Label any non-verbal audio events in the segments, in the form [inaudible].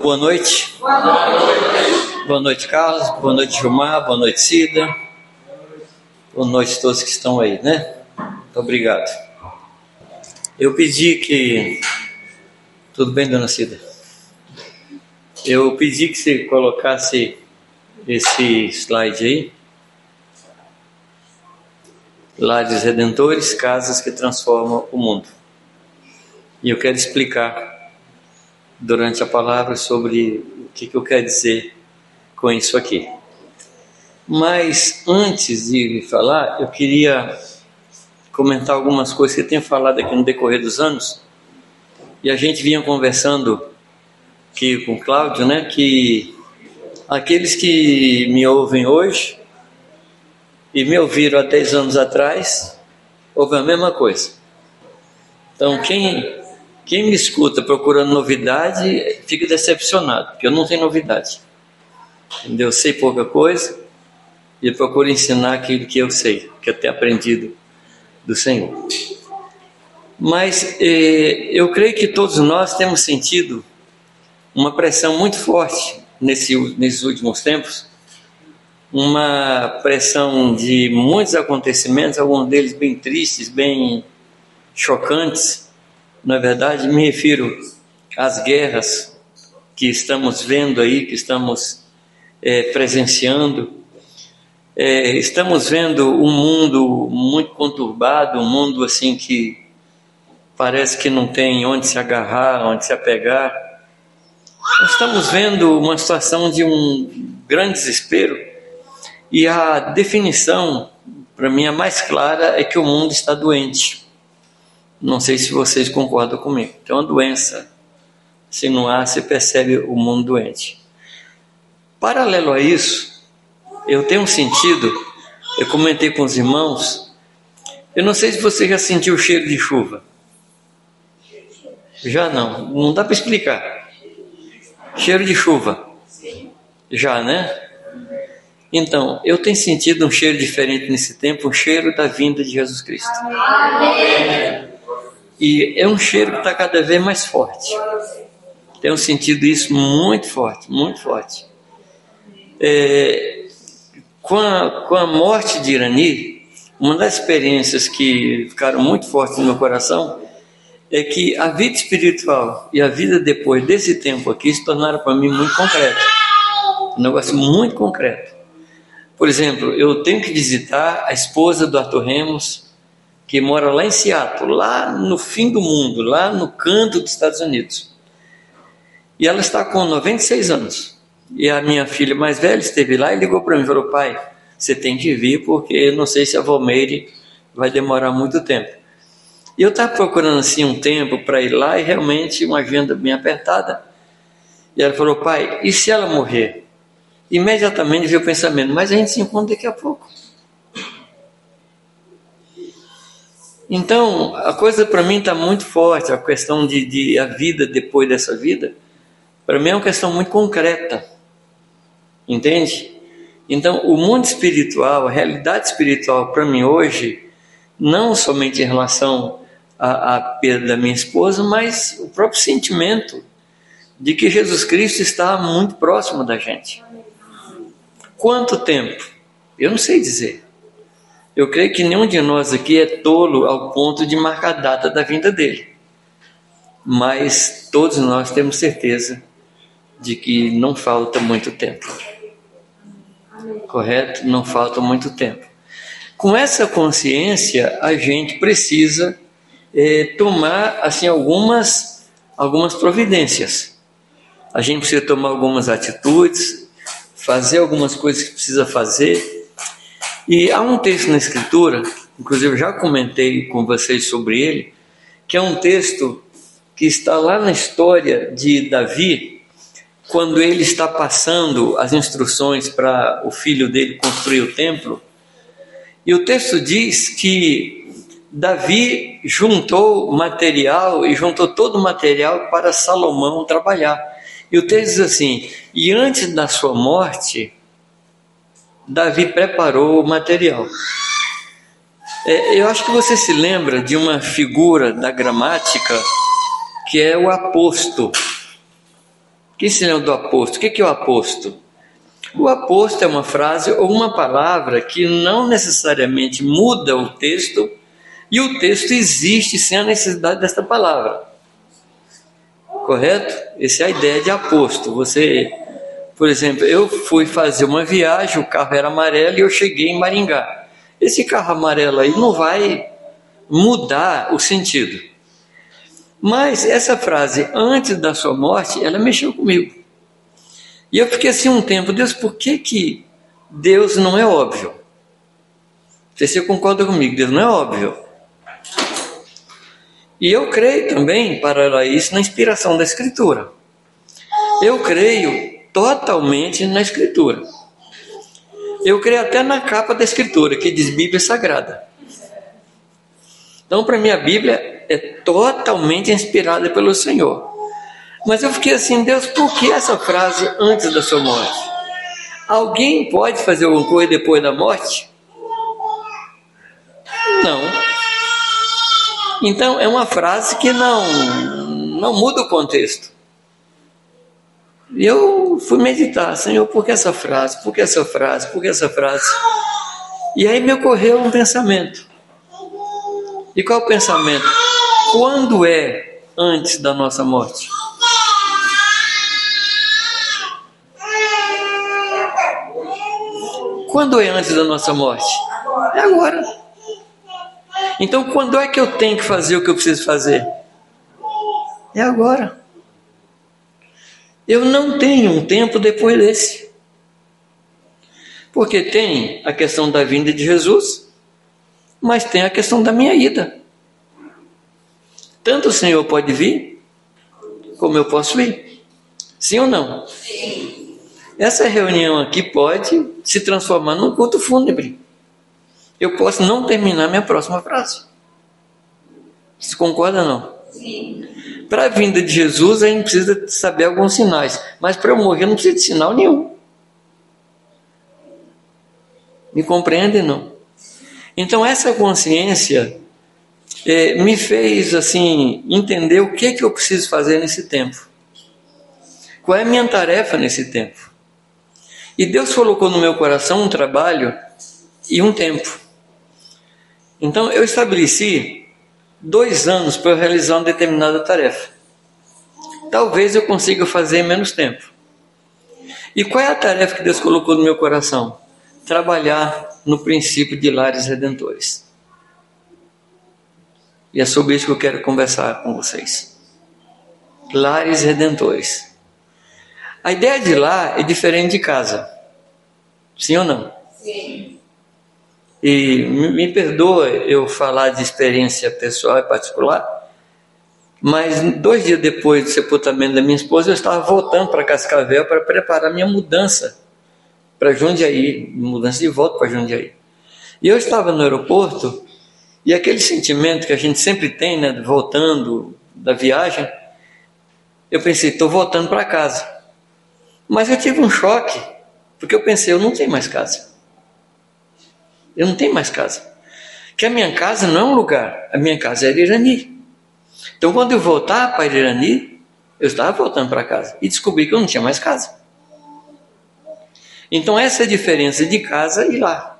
Boa noite. Boa noite, Carlos. Boa noite, Gilmar. Boa noite, Cida. Boa noite a todos que estão aí, né? Muito obrigado. Eu pedi que. Tudo bem, dona Cida? Eu pedi que você colocasse esse slide aí. Lares redentores, casas que transformam o mundo. E eu quero explicar durante a palavra sobre o que, que eu quero dizer com isso aqui. Mas antes de falar, eu queria comentar algumas coisas que eu tenho falado aqui no decorrer dos anos. E a gente vinha conversando aqui com o Cláudio, né, que aqueles que me ouvem hoje e me ouviram há 10 anos atrás, ouvem a mesma coisa. Então, quem quem me escuta procurando novidade fica decepcionado, porque eu não tenho novidade. Entendeu? Eu sei pouca coisa e procuro ensinar aquilo que eu sei, que eu tenho aprendido do Senhor. Mas eh, eu creio que todos nós temos sentido uma pressão muito forte nesse, nesses últimos tempos, uma pressão de muitos acontecimentos, alguns deles bem tristes, bem chocantes, na verdade, me refiro às guerras que estamos vendo aí, que estamos é, presenciando. É, estamos vendo um mundo muito conturbado, um mundo assim que parece que não tem onde se agarrar, onde se apegar. Estamos vendo uma situação de um grande desespero e a definição, para mim, a mais clara é que o mundo está doente. Não sei se vocês concordam comigo. Tem uma doença. Se não há, você percebe o mundo doente. Paralelo a isso, eu tenho um sentido, eu comentei com os irmãos, eu não sei se você já sentiu o cheiro de chuva. Já não, não dá para explicar. Cheiro de chuva. Já, né? Então, eu tenho sentido um cheiro diferente nesse tempo, o cheiro da vinda de Jesus Cristo. Amém. E é um cheiro que está cada vez mais forte. Tenho sentido isso muito forte, muito forte. É, com, a, com a morte de Irani, uma das experiências que ficaram muito fortes no meu coração é que a vida espiritual e a vida depois desse tempo aqui se tornaram para mim muito concreta. Um negócio muito concreto. Por exemplo, eu tenho que visitar a esposa do Arthur Remos que mora lá em Seattle, lá no fim do mundo, lá no canto dos Estados Unidos. E ela está com 96 anos. E a minha filha mais velha esteve lá e ligou para mim e falou: pai, você tem que vir porque não sei se a Valmeire vai demorar muito tempo. E eu estava procurando assim um tempo para ir lá e realmente uma agenda bem apertada. E ela falou: pai, e se ela morrer? Imediatamente veio o pensamento: mas a gente se encontra daqui a pouco. Então, a coisa para mim está muito forte, a questão de, de a vida depois dessa vida, para mim é uma questão muito concreta, entende? Então, o mundo espiritual, a realidade espiritual para mim hoje, não somente em relação à, à perda da minha esposa, mas o próprio sentimento de que Jesus Cristo está muito próximo da gente. Quanto tempo? Eu não sei dizer. Eu creio que nenhum de nós aqui é tolo ao ponto de marcar a data da vinda dele. Mas todos nós temos certeza de que não falta muito tempo. Correto? Não falta muito tempo. Com essa consciência, a gente precisa é, tomar assim algumas algumas providências. A gente precisa tomar algumas atitudes, fazer algumas coisas que precisa fazer e há um texto na Escritura, inclusive já comentei com vocês sobre ele, que é um texto que está lá na história de Davi, quando ele está passando as instruções para o filho dele construir o templo. E o texto diz que Davi juntou material e juntou todo o material para Salomão trabalhar. E o texto diz assim: E antes da sua morte, Davi preparou o material. É, eu acho que você se lembra de uma figura da gramática que é o aposto. Quem se lembra do aposto? O que é o aposto? O aposto é uma frase ou uma palavra que não necessariamente muda o texto e o texto existe sem a necessidade desta palavra. Correto? Essa é a ideia de aposto. Você, por exemplo, eu fui fazer uma viagem, o carro era amarelo e eu cheguei em Maringá. Esse carro amarelo aí não vai mudar o sentido. Mas essa frase, antes da sua morte, ela mexeu comigo. E eu fiquei assim um tempo, Deus, por que, que Deus não é óbvio? Se você concorda comigo, Deus não é óbvio. E eu creio também, para isso, na inspiração da Escritura. Eu creio totalmente na Escritura. Eu creio até na capa da Escritura, que diz Bíblia Sagrada. Então, para mim, a Bíblia é totalmente inspirada pelo Senhor. Mas eu fiquei assim, Deus, por que essa frase antes da sua morte? Alguém pode fazer alguma coisa depois da morte? Não. Então é uma frase que não não muda o contexto. E eu fui meditar, Senhor, por que essa frase? Por que essa frase? Por que essa frase? E aí me ocorreu um pensamento. E qual o pensamento? Quando é antes da nossa morte? Quando é antes da nossa morte? É agora. Então, quando é que eu tenho que fazer o que eu preciso fazer? É agora. Eu não tenho um tempo depois desse. Porque tem a questão da vinda de Jesus, mas tem a questão da minha ida. Tanto o Senhor pode vir, como eu posso ir. Sim ou não? Sim. Essa reunião aqui pode se transformar num culto fúnebre. Eu posso não terminar minha próxima frase. Você concorda ou não? Sim. Para a vinda de Jesus, a gente precisa saber alguns sinais. Mas para eu morrer, não precisa de sinal nenhum. Me compreende não? Então, essa consciência é, me fez assim entender o que, que eu preciso fazer nesse tempo. Qual é a minha tarefa nesse tempo? E Deus colocou no meu coração um trabalho e um tempo. Então eu estabeleci dois anos para eu realizar uma determinada tarefa. Talvez eu consiga fazer em menos tempo. E qual é a tarefa que Deus colocou no meu coração? Trabalhar no princípio de lares redentores. E é sobre isso que eu quero conversar com vocês. Lares redentores. A ideia de lá é diferente de casa. Sim ou não? Sim. E me perdoa eu falar de experiência pessoal e particular, mas dois dias depois do sepultamento da minha esposa, eu estava voltando para Cascavel para preparar minha mudança para Jundiaí, mudança de volta para Jundiaí. E eu estava no aeroporto e aquele sentimento que a gente sempre tem, né, voltando da viagem, eu pensei, estou voltando para casa. Mas eu tive um choque, porque eu pensei, eu não tenho mais casa. Eu não tenho mais casa. Que a minha casa não é um lugar, a minha casa é Irani. Então quando eu voltar para Irani, eu estava voltando para casa e descobri que eu não tinha mais casa. Então essa é a diferença de casa e lá.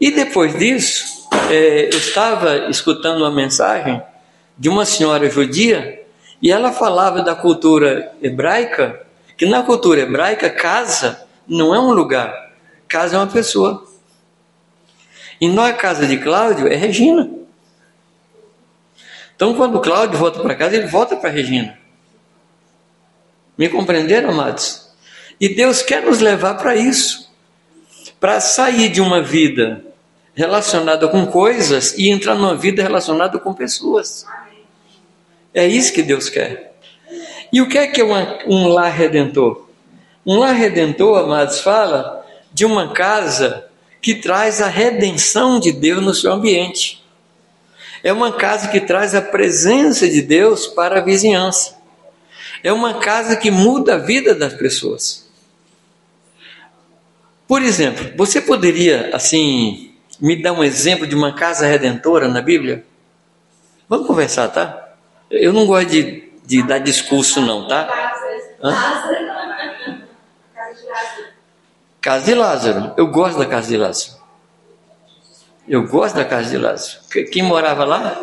E depois disso, é, eu estava escutando uma mensagem de uma senhora judia e ela falava da cultura hebraica que na cultura hebraica, casa não é um lugar, casa é uma pessoa. E na casa de Cláudio é Regina. Então, quando Cláudio volta para casa, ele volta para Regina. Me compreenderam, amados? E Deus quer nos levar para isso para sair de uma vida relacionada com coisas e entrar numa vida relacionada com pessoas. É isso que Deus quer. E o que é que é uma, um lar redentor? Um lar redentor, amados, fala de uma casa que traz a redenção de Deus no seu ambiente. É uma casa que traz a presença de Deus para a vizinhança. É uma casa que muda a vida das pessoas. Por exemplo, você poderia, assim, me dar um exemplo de uma casa redentora na Bíblia? Vamos conversar, tá? Eu não gosto de de dar discurso, não, tá? Hã? Casa de Lázaro. Eu gosto da casa de Lázaro. Eu gosto da casa de Lázaro. Quem morava lá?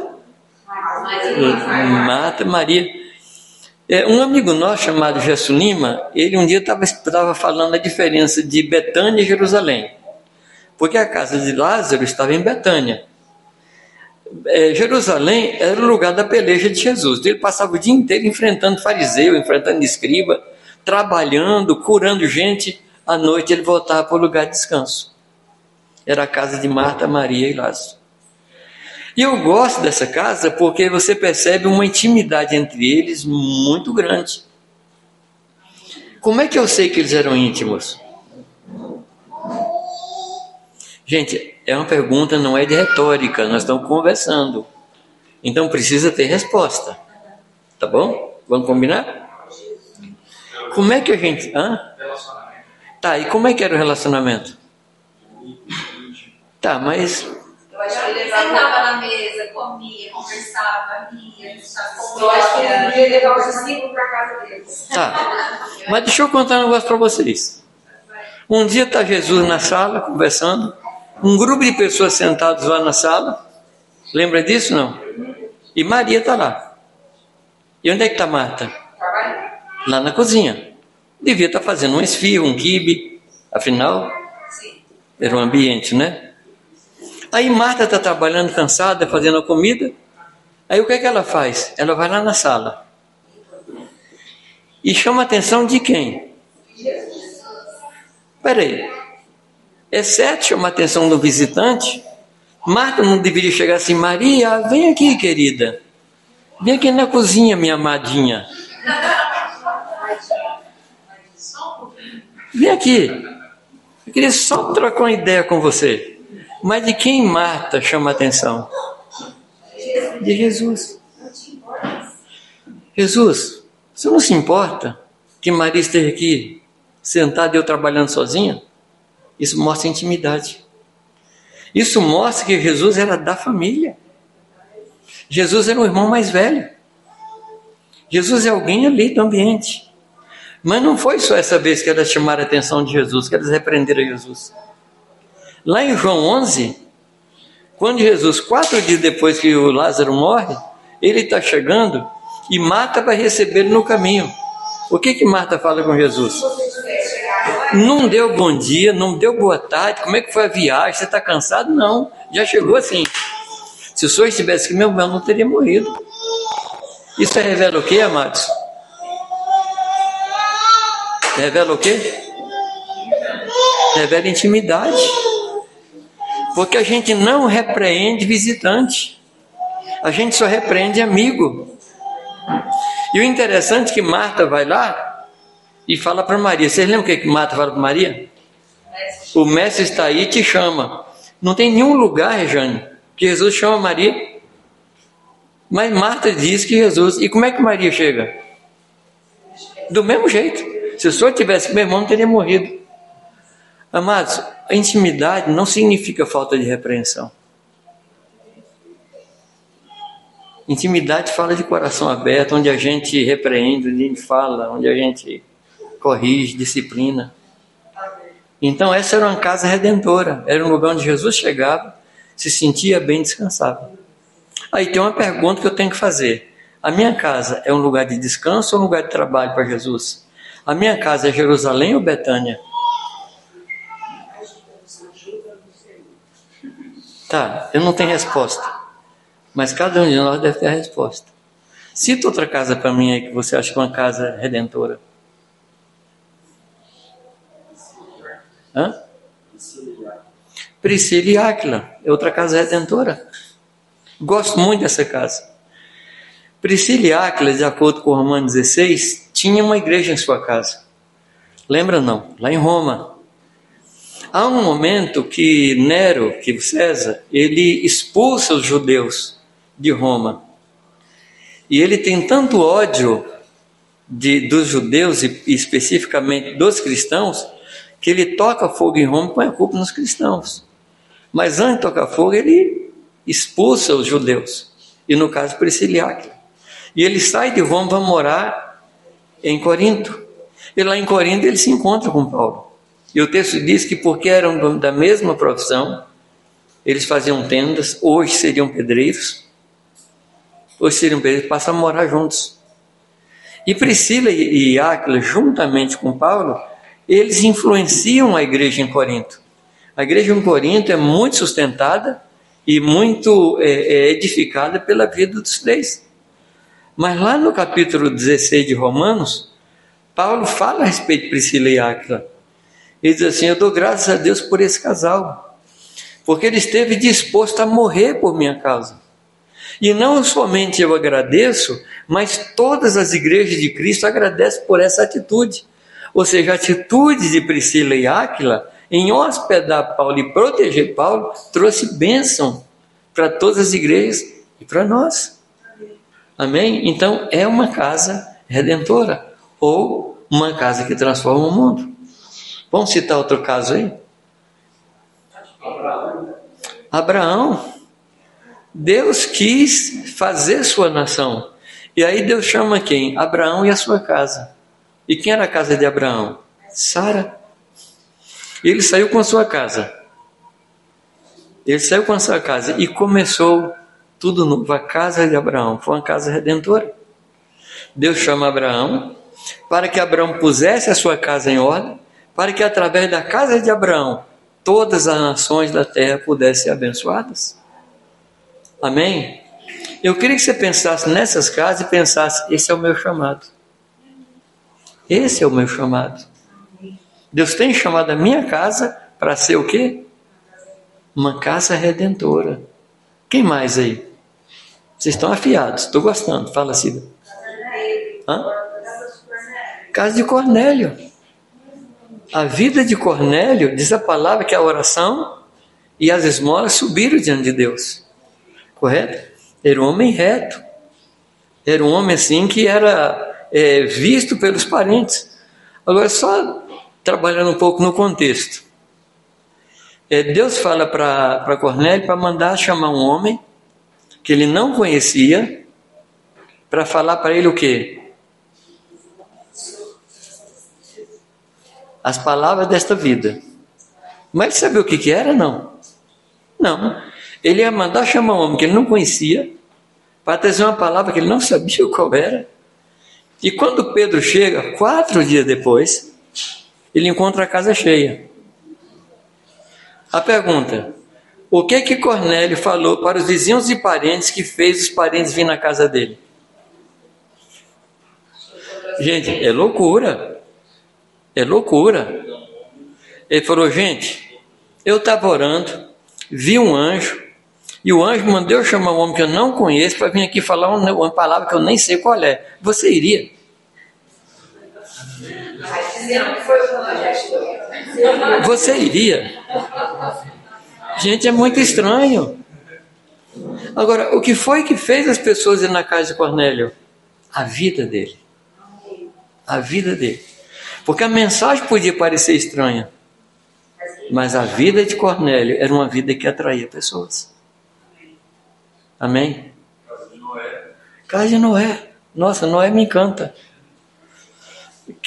Marta Maria. É, um amigo nosso chamado Gesso Lima, ele um dia estava falando a diferença de Betânia e Jerusalém. Porque a casa de Lázaro estava em Betânia. É, Jerusalém era o lugar da peleja de Jesus. Ele passava o dia inteiro enfrentando fariseu, enfrentando escriba, trabalhando, curando gente. À noite ele voltava para o lugar de descanso. Era a casa de Marta, Maria e Lázaro. E eu gosto dessa casa porque você percebe uma intimidade entre eles muito grande. Como é que eu sei que eles eram íntimos? Gente, é uma pergunta, não é de retórica, nós estamos conversando. Então precisa ter resposta. Tá bom? Vamos combinar? Como é que a gente. Hã? Tá, e como é que era o relacionamento? Tá, mas eu acho que ele sentava na mesa, comia, conversava, ria, Eu acho que ele podia levar os discípulos para casa dele. Tá. Mas deixa eu contar um negócio para vocês. Um dia está Jesus na sala conversando, um grupo de pessoas sentadas lá na sala. Lembra disso não? E Maria está lá. E onde é que está Marta? Lá na cozinha. Devia estar tá fazendo um esfirro, um quibe. Afinal, era um ambiente, né? Aí Marta está trabalhando cansada, fazendo a comida. Aí o que, é que ela faz? Ela vai lá na sala. E chama a atenção de quem? Peraí. É certo chamar a atenção do visitante? Marta não deveria chegar assim, Maria, vem aqui, querida. Vem aqui na cozinha, minha amadinha. [laughs] Vem aqui. Eu queria só trocar uma ideia com você. Mas de quem Marta chama a atenção? De Jesus. Jesus, você não se importa que Maria esteja aqui sentada e eu trabalhando sozinha? Isso mostra intimidade. Isso mostra que Jesus era da família. Jesus era o irmão mais velho. Jesus é alguém ali do ambiente. Mas não foi só essa vez que elas chamaram a atenção de Jesus, que elas repreenderam Jesus. Lá em João 11, quando Jesus, quatro dias depois que o Lázaro morre, ele está chegando e Marta vai recebê-lo no caminho. O que que Marta fala com Jesus? Não deu bom dia, não deu boa tarde, como é que foi a viagem? Você está cansado? Não, já chegou assim. Se o senhor estivesse aqui, meu irmão não teria morrido. Isso revela o que, amados? Revela o que? Revela intimidade. Porque a gente não repreende visitante, a gente só repreende amigo. E o interessante é que Marta vai lá e fala para Maria. Vocês lembram o que, que Marta fala para Maria? O mestre está aí e te chama. Não tem nenhum lugar, Rejane, que Jesus chama Maria. Mas Marta diz que Jesus. E como é que Maria chega? Do mesmo jeito. Se o senhor tivesse meu irmão, não teria morrido. Amados, a intimidade não significa falta de repreensão. Intimidade fala de coração aberto, onde a gente repreende, onde a gente fala, onde a gente corrige, disciplina. Então, essa era uma casa redentora, era um lugar onde Jesus chegava, se sentia bem, descansava. Aí tem uma pergunta que eu tenho que fazer: a minha casa é um lugar de descanso ou um lugar de trabalho para Jesus? A minha casa é Jerusalém ou Betânia? Tá, eu não tenho resposta. Mas cada um de nós deve ter a resposta. Cita outra casa para mim aí que você acha que é uma casa redentora. Hã? Priscila e Áquila. É outra casa redentora. Gosto muito dessa casa. Priscila e Áquila, de acordo com Romanos 16, tinha uma igreja em sua casa. Lembra não? Lá em Roma. Há um momento que Nero, que César, ele expulsa os judeus de Roma. E ele tem tanto ódio de, dos judeus e especificamente dos cristãos, que ele toca fogo em Roma e põe a culpa nos cristãos. Mas antes de tocar fogo, ele expulsa os judeus. E no caso, Prisciliaque. E ele sai de Roma para morar em Corinto. E lá em Corinto ele se encontra com Paulo. E o texto diz que porque eram da mesma profissão, eles faziam tendas, hoje seriam pedreiros, hoje seriam pedreiros, passam a morar juntos. E Priscila e Áquila, juntamente com Paulo, eles influenciam a igreja em Corinto. A igreja em Corinto é muito sustentada e muito é, é, edificada pela vida dos três. Mas lá no capítulo 16 de Romanos, Paulo fala a respeito de Priscila e Áquila. Ele diz assim: Eu dou graças a Deus por esse casal, porque ele esteve disposto a morrer por minha causa. E não somente eu agradeço, mas todas as igrejas de Cristo agradecem por essa atitude. Ou seja, a atitude de Priscila e Áquila em hospedar Paulo e proteger Paulo trouxe bênção para todas as igrejas e para nós. Amém? Então é uma casa redentora ou uma casa que transforma o mundo. Vamos citar outro caso aí? Abraão. Deus quis fazer sua nação. E aí Deus chama quem? Abraão e a sua casa. E quem era a casa de Abraão? Sara. Ele saiu com a sua casa. Ele saiu com a sua casa e começou tudo novo. A casa de Abraão foi uma casa redentora. Deus chama Abraão para que Abraão pusesse a sua casa em ordem, para que através da casa de Abraão todas as nações da terra pudessem ser abençoadas. Amém? Eu queria que você pensasse nessas casas e pensasse: esse é o meu chamado. Esse é o meu chamado. Deus tem chamado a minha casa para ser o quê? Uma casa redentora. Quem mais aí? Vocês estão afiados, estou gostando. Fala, Cida. Hã? Casa de Cornélio. A vida de Cornélio, diz a palavra que a oração e as esmolas subiram diante de Deus. Correto? Era um homem reto. Era um homem assim que era é, visto pelos parentes. Agora, só trabalhando um pouco no contexto. É, Deus fala para Cornélio para mandar chamar um homem que ele não conhecia para falar para ele o quê? As palavras desta vida. Mas sabia o que, que era? Não. Não. Ele ia mandar chamar um homem que ele não conhecia para trazer uma palavra que ele não sabia qual era. E quando Pedro chega, quatro dias depois, ele encontra a casa cheia. A pergunta: o que que Cornélio falou para os vizinhos e parentes que fez os parentes vir na casa dele? Gente, é loucura. É loucura. Ele falou: gente, eu estava orando, vi um anjo, e o anjo mandou eu chamar um homem que eu não conheço para vir aqui falar uma palavra que eu nem sei qual é. Você iria? Você iria? Gente, é muito estranho. Agora, o que foi que fez as pessoas ir na casa de Cornélio? A vida dele. A vida dele. Porque a mensagem podia parecer estranha, mas a vida de Cornélio era uma vida que atraía pessoas. Amém? Casa de Noé. Casa de Noé. Nossa, Noé me encanta.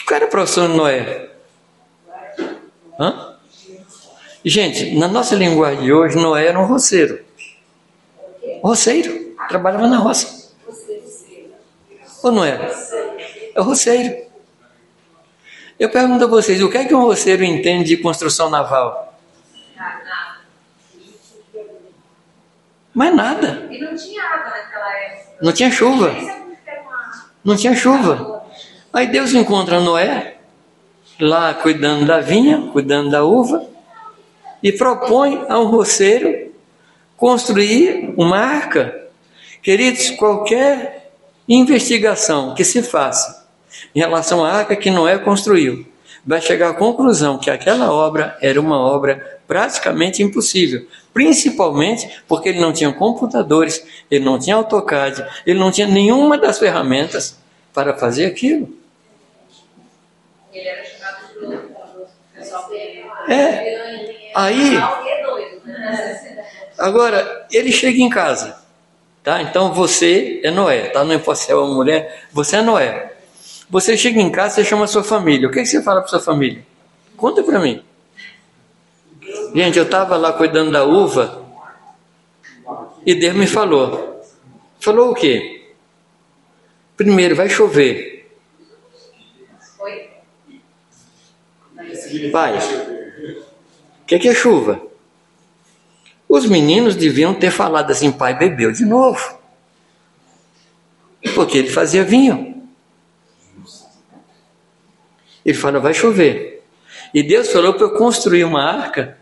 Qual era a profissão de Noé? Hã? Gente, na nossa linguagem de hoje, Noé era um roceiro. Roceiro. Trabalhava na roça. Ou não era? É o roceiro. Eu pergunto a vocês, o que é que um roceiro entende de construção naval? Mas nada. E não tinha água naquela época. Não tinha chuva. Não tinha chuva. Aí Deus encontra Noé lá cuidando da vinha, cuidando da uva, e propõe a um roceiro construir uma arca. Queridos, qualquer investigação que se faça em relação à arca que Noé construiu, vai chegar à conclusão que aquela obra era uma obra praticamente impossível, principalmente porque ele não tinha computadores, ele não tinha AutoCAD, ele não tinha nenhuma das ferramentas para fazer aquilo. Ele era chamado de É. Aí. Agora, ele chega em casa. Tá? Então você é Noé. Tá? Não pode ser uma mulher. Você é Noé. Você chega em casa, você chama a sua família. O que, você fala para sua família? Conta para mim. Gente, eu estava lá cuidando da uva e Deus me falou. Falou o quê? Primeiro, vai chover. Pai, que, que é chuva? Os meninos deviam ter falado assim: pai bebeu de novo. Porque ele fazia vinho. Ele falou: vai chover. E Deus falou para eu construir uma arca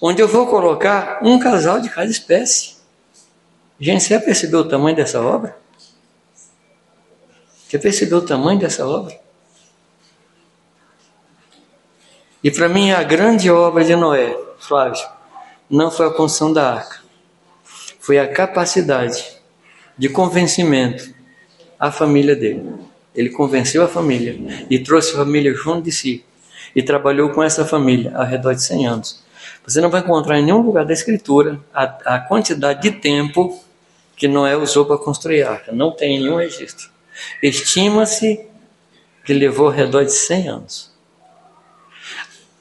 onde eu vou colocar um casal de cada espécie. Gente, você percebeu o tamanho dessa obra? Você percebeu o tamanho dessa obra? E para mim a grande obra de Noé, Flávio, não foi a construção da arca, foi a capacidade de convencimento à família dele. Ele convenceu a família e trouxe a família junto de si e trabalhou com essa família ao redor de 100 anos. Você não vai encontrar em nenhum lugar da Escritura a, a quantidade de tempo que Noé usou para construir a arca. Não tem nenhum registro. Estima-se que levou ao redor de 100 anos.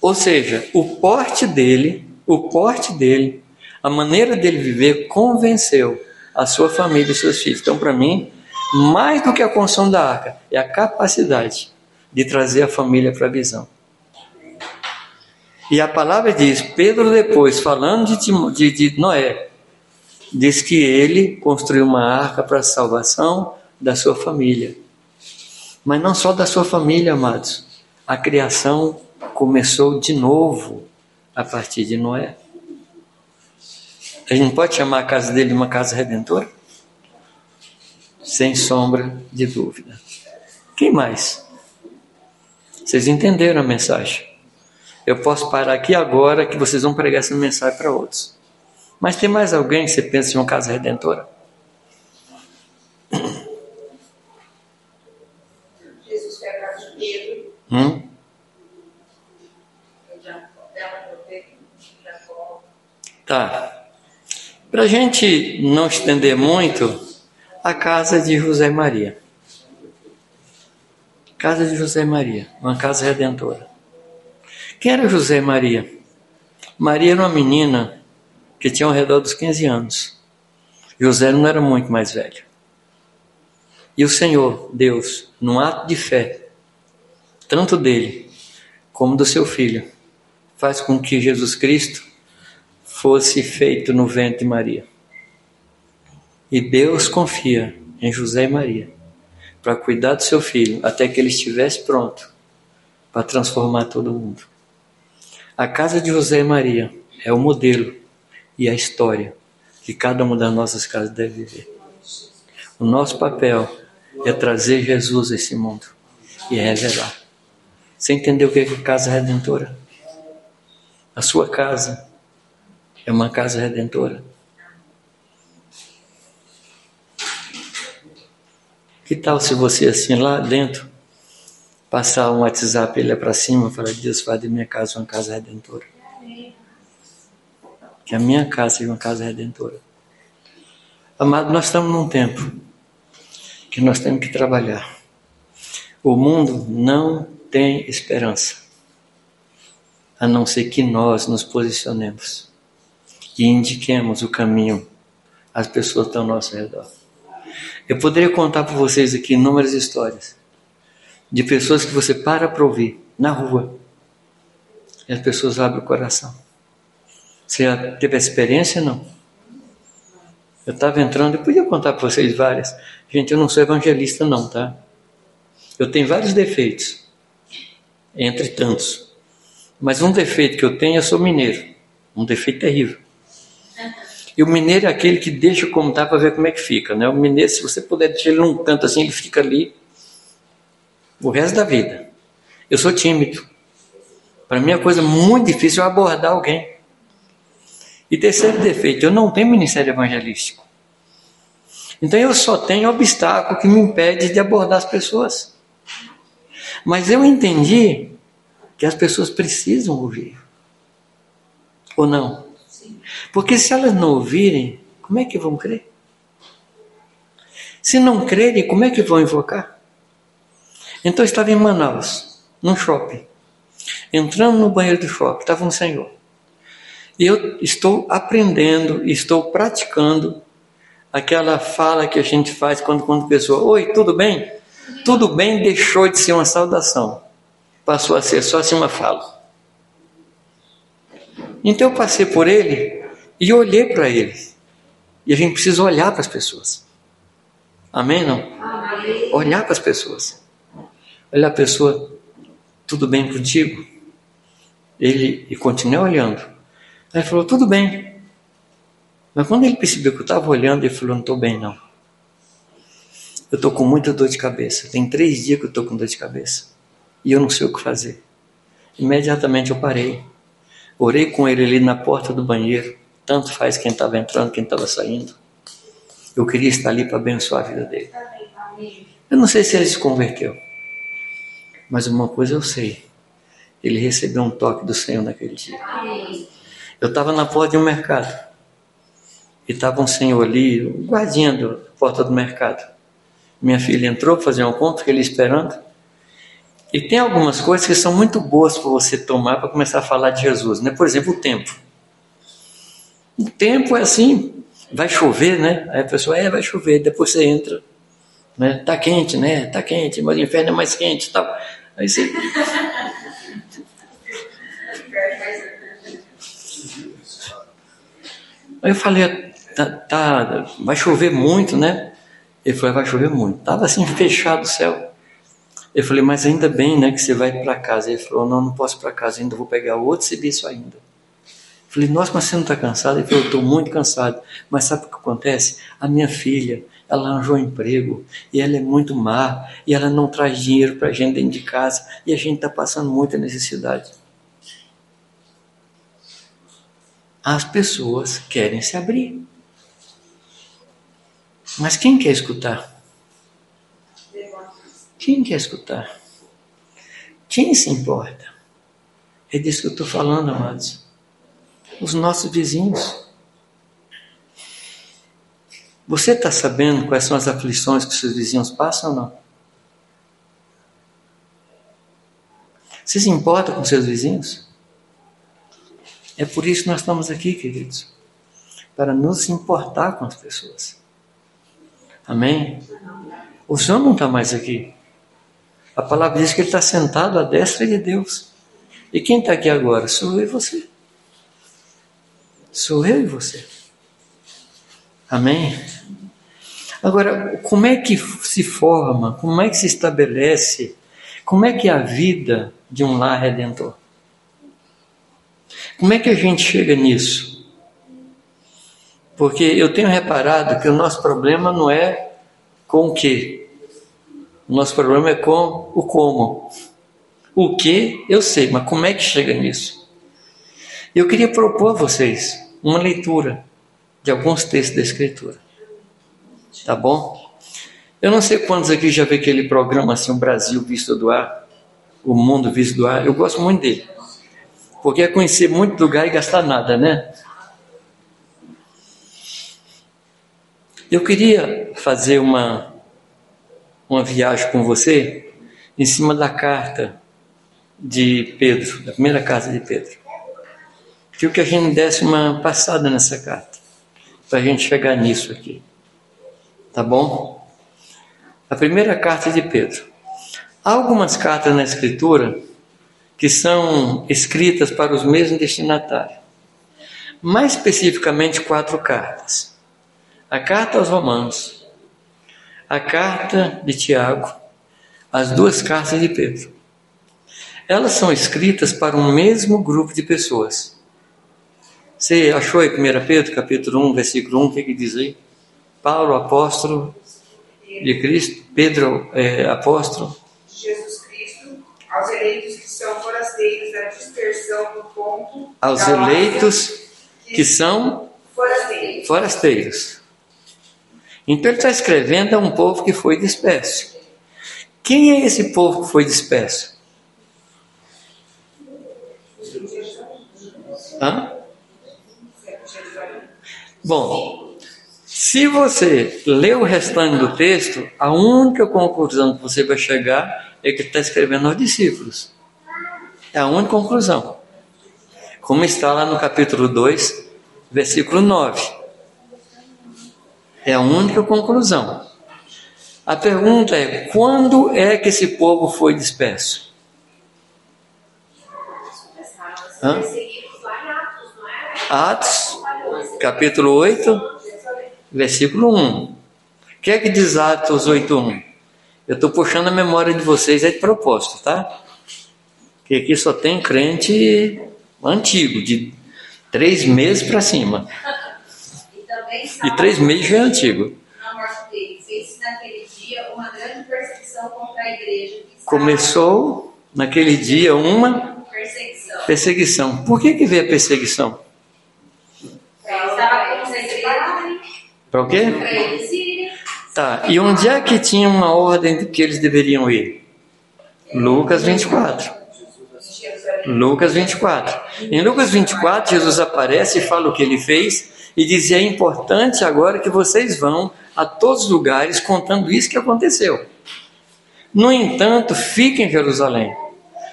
Ou seja, o porte dele, o porte dele, a maneira dele viver convenceu a sua família e seus filhos. Então, para mim, mais do que a construção da arca, é a capacidade de trazer a família para a visão. E a palavra diz, Pedro depois, falando de, de, de Noé, diz que ele construiu uma arca para a salvação da sua família. Mas não só da sua família, amados. A criação começou de novo a partir de Noé. A gente não pode chamar a casa dele de uma casa redentora? sem sombra de dúvida. Quem mais? Vocês entenderam a mensagem? Eu posso parar aqui agora que vocês vão pregar essa mensagem para outros. Mas tem mais alguém que você pensa em uma casa redentora? Jesus foi a casa de Pedro. Hum? Tá. Para a gente não estender muito, a casa de José Maria. Casa de José Maria, uma casa redentora. Quem era José Maria? Maria era uma menina que tinha ao redor dos 15 anos. José não era muito mais velho. E o Senhor, Deus, num ato de fé, tanto dele como do seu filho, faz com que Jesus Cristo fosse feito no ventre de Maria. E Deus confia em José e Maria para cuidar do seu filho até que ele estivesse pronto para transformar todo mundo. A casa de José e Maria é o modelo e a história que cada uma das nossas casas deve viver. O nosso papel é trazer Jesus a esse mundo e revelar. Você entendeu o que é casa redentora? A sua casa é uma casa redentora. Que tal se você assim lá dentro passar um WhatsApp ele é para cima e falar Deus faz de minha casa uma casa redentora. Que a minha casa seja uma casa redentora. Amado, nós estamos num tempo que nós temos que trabalhar. O mundo não tem esperança, a não ser que nós nos posicionemos e indiquemos o caminho às pessoas que estão ao nosso redor. Eu poderia contar para vocês aqui inúmeras histórias de pessoas que você para para ouvir na rua e as pessoas abrem o coração. Você já teve essa experiência? Não. Eu estava entrando, eu podia contar para vocês várias. Gente, eu não sou evangelista, não, tá? Eu tenho vários defeitos, entre tantos. Mas um defeito que eu tenho, eu sou mineiro. Um defeito terrível. E o mineiro é aquele que deixa está para ver como é que fica. Né? O mineiro, se você puder deixar ele num canto assim, ele fica ali o resto da vida. Eu sou tímido. Para mim é coisa muito difícil abordar alguém. E terceiro defeito, eu não tenho ministério evangelístico. Então eu só tenho obstáculo que me impede de abordar as pessoas. Mas eu entendi que as pessoas precisam ouvir. Ou não? Porque se elas não ouvirem, como é que vão crer? Se não crerem, como é que vão invocar? Então eu estava em Manaus, num shopping. Entrando no banheiro do shopping, estava um senhor. E eu estou aprendendo, estou praticando aquela fala que a gente faz quando, quando pessoa, oi, tudo bem? Tudo bem deixou de ser uma saudação, passou a ser só assim uma fala. Então eu passei por ele e olhei para ele. E a gente precisa olhar para as pessoas. Amém? Não? Amém. Olhar para as pessoas. Olhar a pessoa, tudo bem contigo? Ele e continuei olhando. Aí ele falou, tudo bem. Mas quando ele percebeu que eu estava olhando, ele falou: Não estou bem, não. Eu estou com muita dor de cabeça. Tem três dias que eu estou com dor de cabeça. E eu não sei o que fazer. Imediatamente eu parei. Orei com ele ali na porta do banheiro. Tanto faz quem estava entrando, quem estava saindo. Eu queria estar ali para abençoar a vida dele. Eu não sei se ele se converteu. Mas uma coisa eu sei. Ele recebeu um toque do Senhor naquele dia. Eu estava na porta de um mercado. E estava um senhor ali, guardinha da porta do mercado. Minha filha entrou para fazer um compra, fiquei ali esperando. E tem algumas coisas que são muito boas para você tomar para começar a falar de Jesus, né? Por exemplo, o tempo. O tempo é assim, vai chover, né? Aí a pessoa, é, vai chover, depois você entra. Né? Tá quente, né? Tá quente, mas o inferno é mais quente tal. Aí você. Aí eu falei, tá, tá, vai chover muito, né? Ele falou, vai chover muito. Tava assim [laughs] fechado o céu. Eu falei, mas ainda bem, né, que você vai para casa. Ele falou, não, não posso para casa ainda, vou pegar outro serviço ainda. Falei, nossa, mas você não está cansado? Ele falou, estou muito cansado. Mas sabe o que acontece? A minha filha, ela arranjou um emprego e ela é muito má e ela não traz dinheiro para a gente dentro de casa e a gente está passando muita necessidade. As pessoas querem se abrir. Mas quem quer escutar? Quem quer escutar? Quem se importa? É disso que eu estou falando, amados. Os nossos vizinhos. Você está sabendo quais são as aflições que seus vizinhos passam ou não? Você se importa com seus vizinhos? É por isso que nós estamos aqui, queridos. Para nos importar com as pessoas. Amém? O Senhor não está mais aqui. A palavra diz que Ele está sentado à destra de Deus. E quem está aqui agora? Sou eu e você. Sou eu e você. Amém? Agora, como é que se forma, como é que se estabelece, como é que é a vida de um lar redentor? Como é que a gente chega nisso? Porque eu tenho reparado que o nosso problema não é com o que. O nosso problema é com o como. O que eu sei, mas como é que chega nisso? Eu queria propor a vocês uma leitura de alguns textos da Escritura. Tá bom? Eu não sei quantos aqui já vê aquele programa assim, o Brasil visto do ar, o mundo visto do ar. Eu gosto muito dele. Porque é conhecer muito lugar e gastar nada, né? Eu queria fazer uma, uma viagem com você em cima da carta de Pedro, da primeira carta de Pedro. Queria que a gente desse uma passada nessa carta, para a gente chegar nisso aqui. Tá bom? A primeira carta de Pedro. Há algumas cartas na Escritura que são escritas para os mesmos destinatários. Mais especificamente, quatro cartas a carta aos Romanos, a carta de Tiago, as duas cartas de Pedro. Elas são escritas para um mesmo grupo de pessoas. Você achou aí 1 Pedro, capítulo 1, versículo 1, o que, que diz aí? Paulo, apóstolo de Cristo, Pedro, é, apóstolo. Jesus Cristo, aos eleitos que são forasteiros da dispersão no ponto. Aos eleitos que são forasteiros. forasteiros. Então ele está escrevendo a um povo que foi disperso. Quem é esse povo que foi disperso? Hã? Bom, se você ler o restante do texto, a única conclusão que você vai chegar é que está escrevendo aos discípulos. É a única conclusão. Como está lá no capítulo 2, versículo 9. É a única conclusão. A pergunta é: quando é que esse povo foi disperso? Hã? Atos, capítulo 8, versículo 1. O que é que diz Atos 8.1? Eu estou puxando a memória de vocês aí de propósito, tá? Que aqui só tem crente antigo, de três meses para cima. E, três meses já é antigo. Começou naquele dia uma perseguição. perseguição. Por que, que veio a perseguição? Para o quê? Tá, e onde é que tinha uma ordem que eles deveriam ir? Lucas 24. Lucas 24. Em Lucas 24, Jesus aparece e fala o que ele fez e diz: é importante agora que vocês vão a todos os lugares contando isso que aconteceu. No entanto, fiquem em Jerusalém,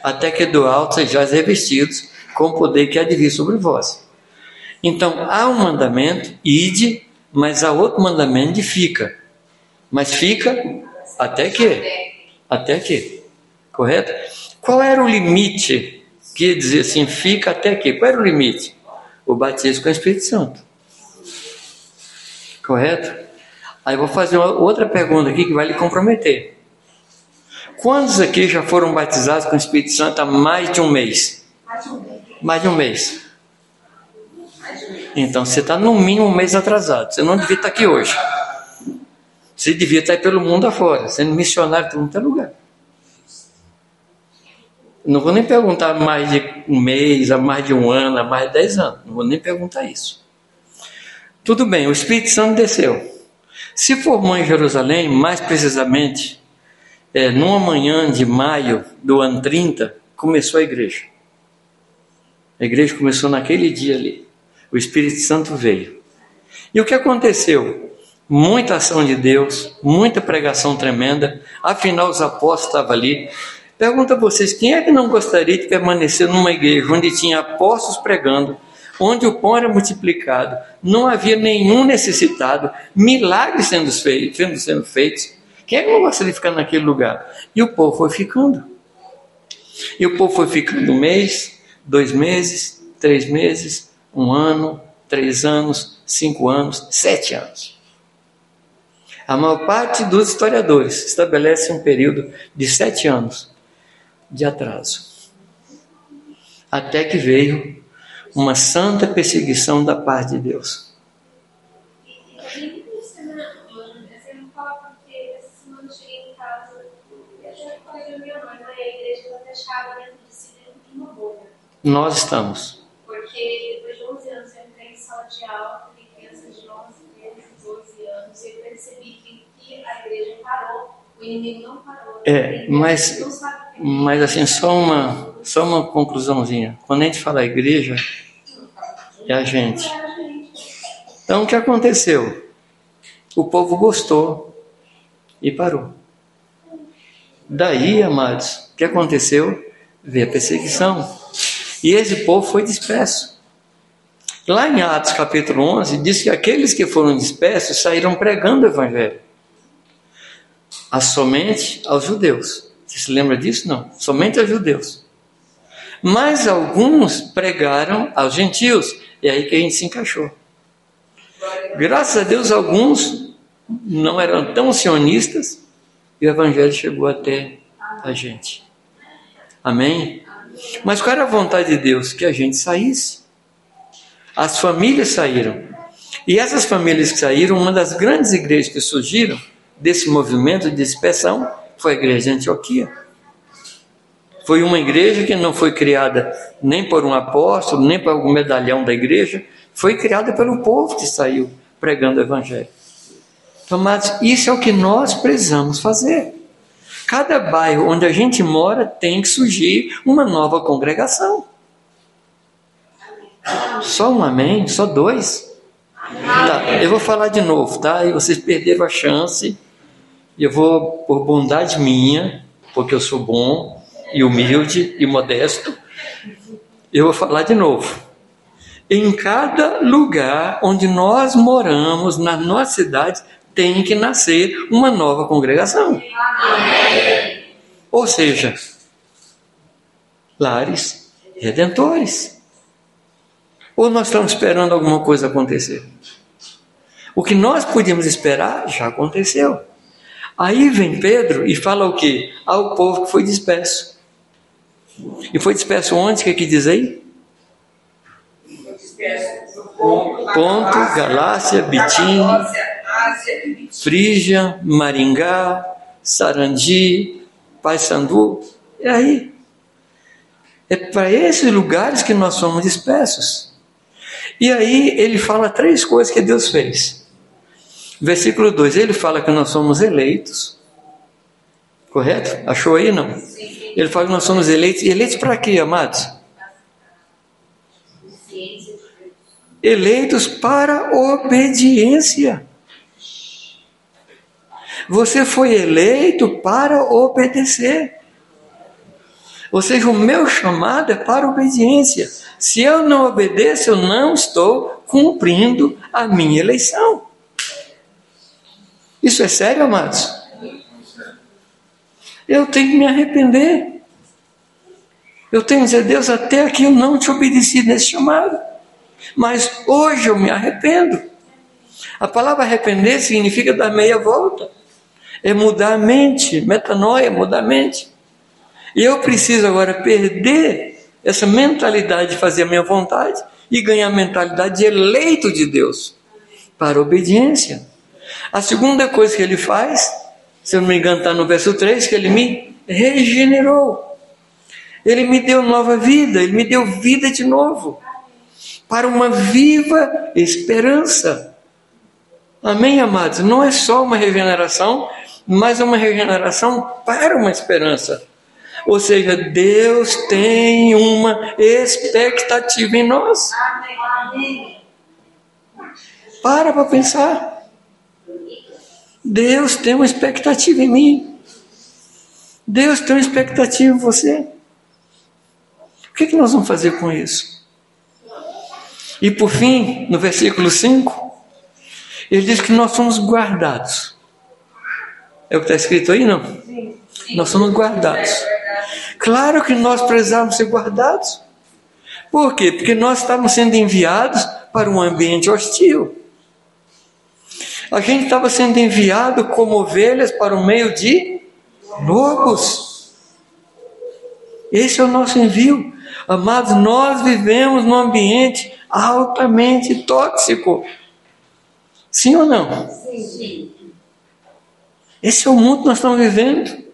até que do alto sejais revestidos com o poder que há de vir sobre vós. Então, há um mandamento, ide, mas há outro mandamento de fica. Mas fica até que? Até que? Correto? Qual era o limite que dizer assim, fica até que? Qual era o limite? O batismo com o Espírito Santo. Correto? Aí eu vou fazer outra pergunta aqui que vai lhe comprometer. Quantos aqui já foram batizados com o Espírito Santo há mais de um mês? Mais de um mês. Então você está no mínimo um mês atrasado. Você não devia estar aqui hoje. Você devia estar pelo mundo afora, sendo missionário em todo lugar. Não vou nem perguntar mais de um mês, há mais de um ano, há mais de dez anos. Não vou nem perguntar isso. Tudo bem, o Espírito Santo desceu. Se formou em Jerusalém, mais precisamente, é, numa manhã de maio do ano 30, começou a igreja. A igreja começou naquele dia ali. O Espírito Santo veio. E o que aconteceu? Muita ação de Deus, muita pregação tremenda. Afinal, os apóstolos estavam ali. Pergunto a vocês: quem é que não gostaria de permanecer numa igreja onde tinha apóstolos pregando, onde o pão era multiplicado, não havia nenhum necessitado, milagres sendo feitos, sendo, sendo feitos. Quem é que não gostaria de ficar naquele lugar? E o povo foi ficando. E o povo foi ficando um mês, dois meses, três meses, um ano, três anos, cinco anos, sete anos. A maior parte dos historiadores estabelece um período de sete anos de atraso. Até que veio uma santa perseguição da parte de Deus. Nós estamos. Porque depois de 11 anos eu entrei em sala de aula com crianças de 11, 13, 12 anos e eu percebi que, a igreja parou, o inimigo não parou. É, mas, mas assim, só uma, só uma conclusãozinha. Quando a gente fala igreja, é a gente. Então o que aconteceu? O povo gostou e parou. Daí, amados, o que aconteceu? Veio a perseguição. E esse povo foi disperso. Lá em Atos capítulo 11, diz que aqueles que foram dispersos saíram pregando o evangelho. A somente aos judeus. Você se lembra disso? Não. Somente aos judeus. Mas alguns pregaram aos gentios. E aí que a gente se encaixou. Graças a Deus, alguns não eram tão sionistas e o evangelho chegou até a gente. Amém? Mas qual era a vontade de Deus? Que a gente saísse. As famílias saíram. E essas famílias que saíram, uma das grandes igrejas que surgiram desse movimento de dispersão foi a igreja de Antioquia. Foi uma igreja que não foi criada nem por um apóstolo, nem por algum medalhão da igreja, foi criada pelo povo que saiu pregando o evangelho. Amados, isso é o que nós precisamos fazer. Cada bairro onde a gente mora tem que surgir uma nova congregação. Só um amém? Só dois? Tá, eu vou falar de novo, tá? E vocês perderam a chance. Eu vou, por bondade minha, porque eu sou bom e humilde e modesto, eu vou falar de novo. Em cada lugar onde nós moramos, na nossa cidade, tem que nascer uma nova congregação. Amém. Ou seja, lares redentores. Ou nós estamos esperando alguma coisa acontecer? O que nós podíamos esperar já aconteceu. Aí vem Pedro e fala o quê? Ao povo que foi disperso. E foi disperso onde? O que, é que diz aí? Ponto, Galácia, Bitim, Frígia, Maringá, Sarandi, Paysandu. E aí? É para esses lugares que nós somos dispersos. E aí ele fala três coisas que Deus fez. Versículo 2, ele fala que nós somos eleitos. Correto? Achou aí não? Ele fala que nós somos eleitos. Eleitos para quê, amados? Eleitos para obediência. Você foi eleito para obedecer. Ou seja, o meu chamado é para obediência. Se eu não obedeço, eu não estou cumprindo a minha eleição. Isso é sério, amados? Eu tenho que me arrepender. Eu tenho que dizer, Deus, até aqui eu não te obedeci nesse chamado. Mas hoje eu me arrependo. A palavra arrepender significa dar meia volta. É mudar a mente, metanoia, mudar a mente. E eu preciso agora perder essa mentalidade de fazer a minha vontade e ganhar a mentalidade de eleito de Deus para obediência. A segunda coisa que ele faz, se eu não me engano, está no verso 3, que ele me regenerou. Ele me deu nova vida, ele me deu vida de novo, para uma viva esperança. Amém, amados? Não é só uma regeneração, mas uma regeneração para uma esperança. Ou seja, Deus tem uma expectativa em nós. Para para pensar. Deus tem uma expectativa em mim. Deus tem uma expectativa em você. O que, é que nós vamos fazer com isso? E por fim, no versículo 5, ele diz que nós somos guardados. É o que está escrito aí, não? Sim. Nós somos guardados. Claro que nós precisamos ser guardados. Por quê? Porque nós estávamos sendo enviados para um ambiente hostil. A gente estava sendo enviado como ovelhas para o meio de lobos. Esse é o nosso envio. Amados, nós vivemos num ambiente altamente tóxico. Sim ou não? Sim. Esse é o mundo que nós estamos vivendo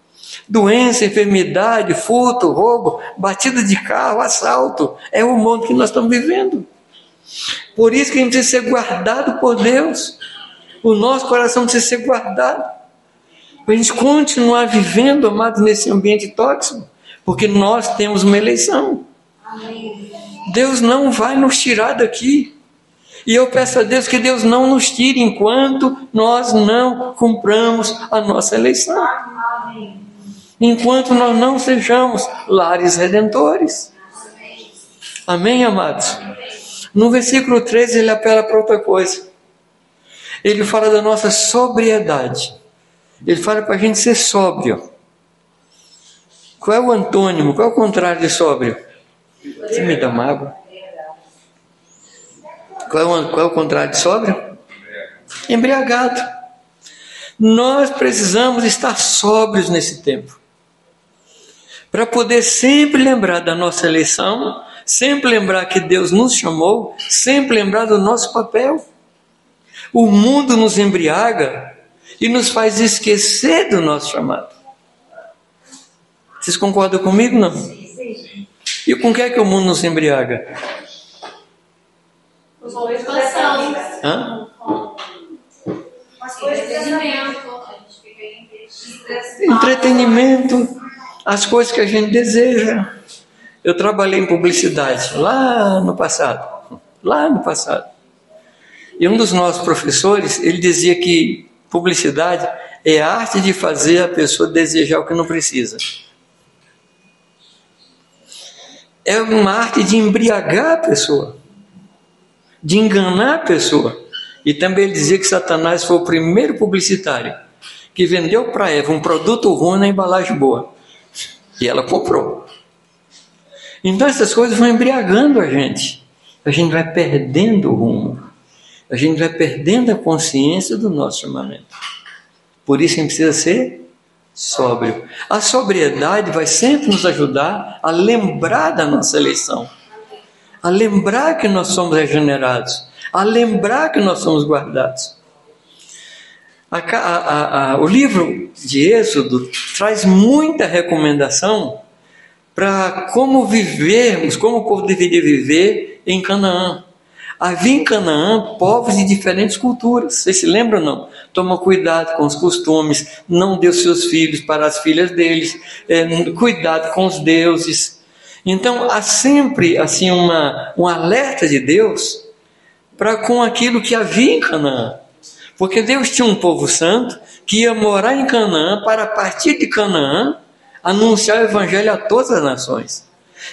doença, enfermidade, furto, roubo, batida de carro, assalto. É o mundo que nós estamos vivendo. Por isso que a gente precisa ser guardado por Deus. O nosso coração precisa ser guardado. Para a gente continuar vivendo, amados, nesse ambiente tóxico. Porque nós temos uma eleição. Deus não vai nos tirar daqui. E eu peço a Deus que Deus não nos tire enquanto nós não cumpramos a nossa eleição. Enquanto nós não sejamos lares redentores. Amém, amados? No versículo 13 ele apela para outra coisa. Ele fala da nossa sobriedade. Ele fala para a gente ser sóbrio. Qual é o antônimo? Qual é o contrário de sóbrio? Você me dá uma água? Qual é, o, qual é o contrário de sóbrio? Embriagado. Nós precisamos estar sóbrios nesse tempo para poder sempre lembrar da nossa eleição, sempre lembrar que Deus nos chamou, sempre lembrar do nosso papel. O mundo nos embriaga e nos faz esquecer do nosso chamado. Vocês concordam comigo? Não? E com que é que o mundo nos embriaga? Hã? Entretenimento as coisas que a gente deseja. Eu trabalhei em publicidade lá no passado, lá no passado. E um dos nossos professores, ele dizia que publicidade é a arte de fazer a pessoa desejar o que não precisa. É uma arte de embriagar a pessoa, de enganar a pessoa. E também ele dizia que Satanás foi o primeiro publicitário que vendeu para Eva um produto ruim na embalagem boa. E ela comprou. Então essas coisas vão embriagando a gente. A gente vai perdendo o rumo. A gente vai perdendo a consciência do nosso chamamento. Por isso a gente precisa ser sóbrio. A sobriedade vai sempre nos ajudar a lembrar da nossa eleição, a lembrar que nós somos regenerados, a lembrar que nós somos guardados. A, a, a, o livro de Êxodo traz muita recomendação para como vivermos, como o povo deveria viver em Canaã. Havia em Canaã povos de diferentes culturas. Vocês se lembram não? Toma cuidado com os costumes, não dê os seus filhos para as filhas deles, é, cuidado com os deuses. Então há sempre assim uma, um alerta de Deus para com aquilo que havia em Canaã. Porque Deus tinha um povo santo que ia morar em Canaã para a partir de Canaã anunciar o evangelho a todas as nações.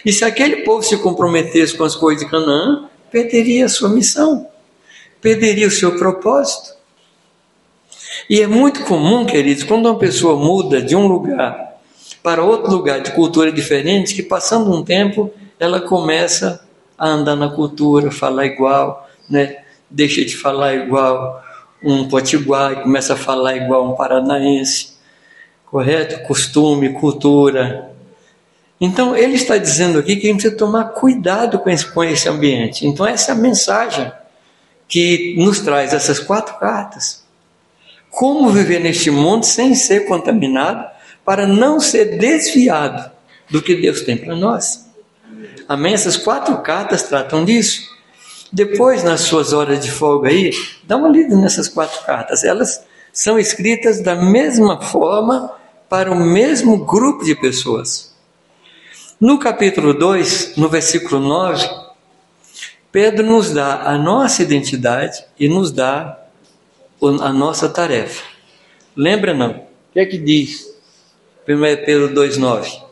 E se aquele povo se comprometesse com as coisas de Canaã, perderia a sua missão, perderia o seu propósito. E é muito comum, queridos, quando uma pessoa muda de um lugar para outro lugar de cultura diferente, que passando um tempo ela começa a andar na cultura, falar igual, né? deixa de falar igual um potiguar e começa a falar igual um paranaense, correto? Costume, cultura, então, ele está dizendo aqui que a gente precisa tomar cuidado com esse, com esse ambiente. Então, essa é a mensagem que nos traz essas quatro cartas. Como viver neste mundo sem ser contaminado, para não ser desviado do que Deus tem para nós. Amém? Essas quatro cartas tratam disso. Depois, nas suas horas de folga aí, dá uma lida nessas quatro cartas. Elas são escritas da mesma forma para o mesmo grupo de pessoas. No capítulo 2, no versículo 9, Pedro nos dá a nossa identidade e nos dá a nossa tarefa. Lembra não? O que é que diz? 1 Pedro 2,9.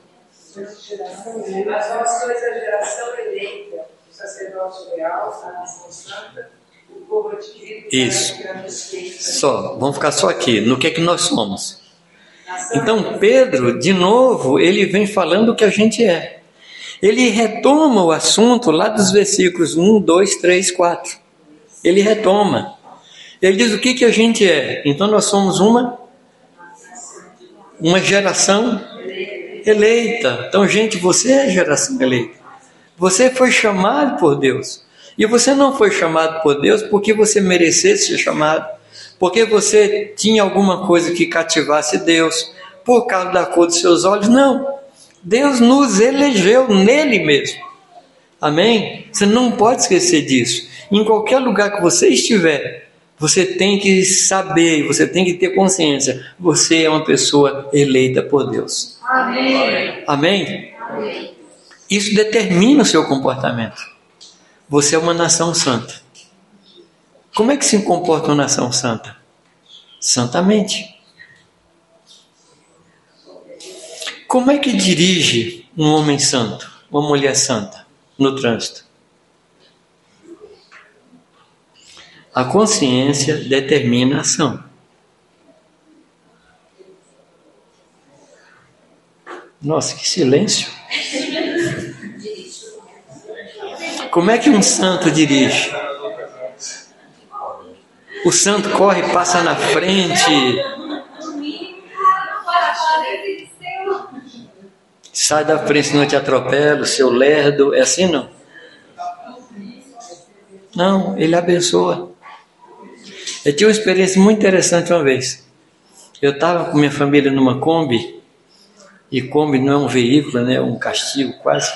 Mas nós sois a geração eleita, o santa, o povo adquirido. Isso. Só, vamos ficar só aqui. No que é que nós somos? Então Pedro, de novo, ele vem falando o que a gente é. Ele retoma o assunto lá dos versículos 1, 2, 3, 4. Ele retoma. Ele diz o que, que a gente é. Então nós somos uma uma geração eleita. Então, gente, você é geração eleita. Você foi chamado por Deus. E você não foi chamado por Deus porque você merecesse ser chamado porque você tinha alguma coisa que cativasse Deus, por causa da cor dos seus olhos. Não. Deus nos elegeu nele mesmo. Amém? Você não pode esquecer disso. Em qualquer lugar que você estiver, você tem que saber, você tem que ter consciência. Você é uma pessoa eleita por Deus. Amém? Amém? Amém. Isso determina o seu comportamento. Você é uma nação santa. Como é que se comporta uma nação santa? Santamente. Como é que dirige um homem santo, uma mulher santa no trânsito? A consciência determina a ação. Nossa, que silêncio! Como é que um santo dirige? O santo corre, passa na frente. Sai da frente, não te atropela, seu lerdo. É assim não? Não, ele abençoa. Eu tive uma experiência muito interessante uma vez. Eu estava com minha família numa Kombi, e Kombi não é um veículo, né? é um castigo quase.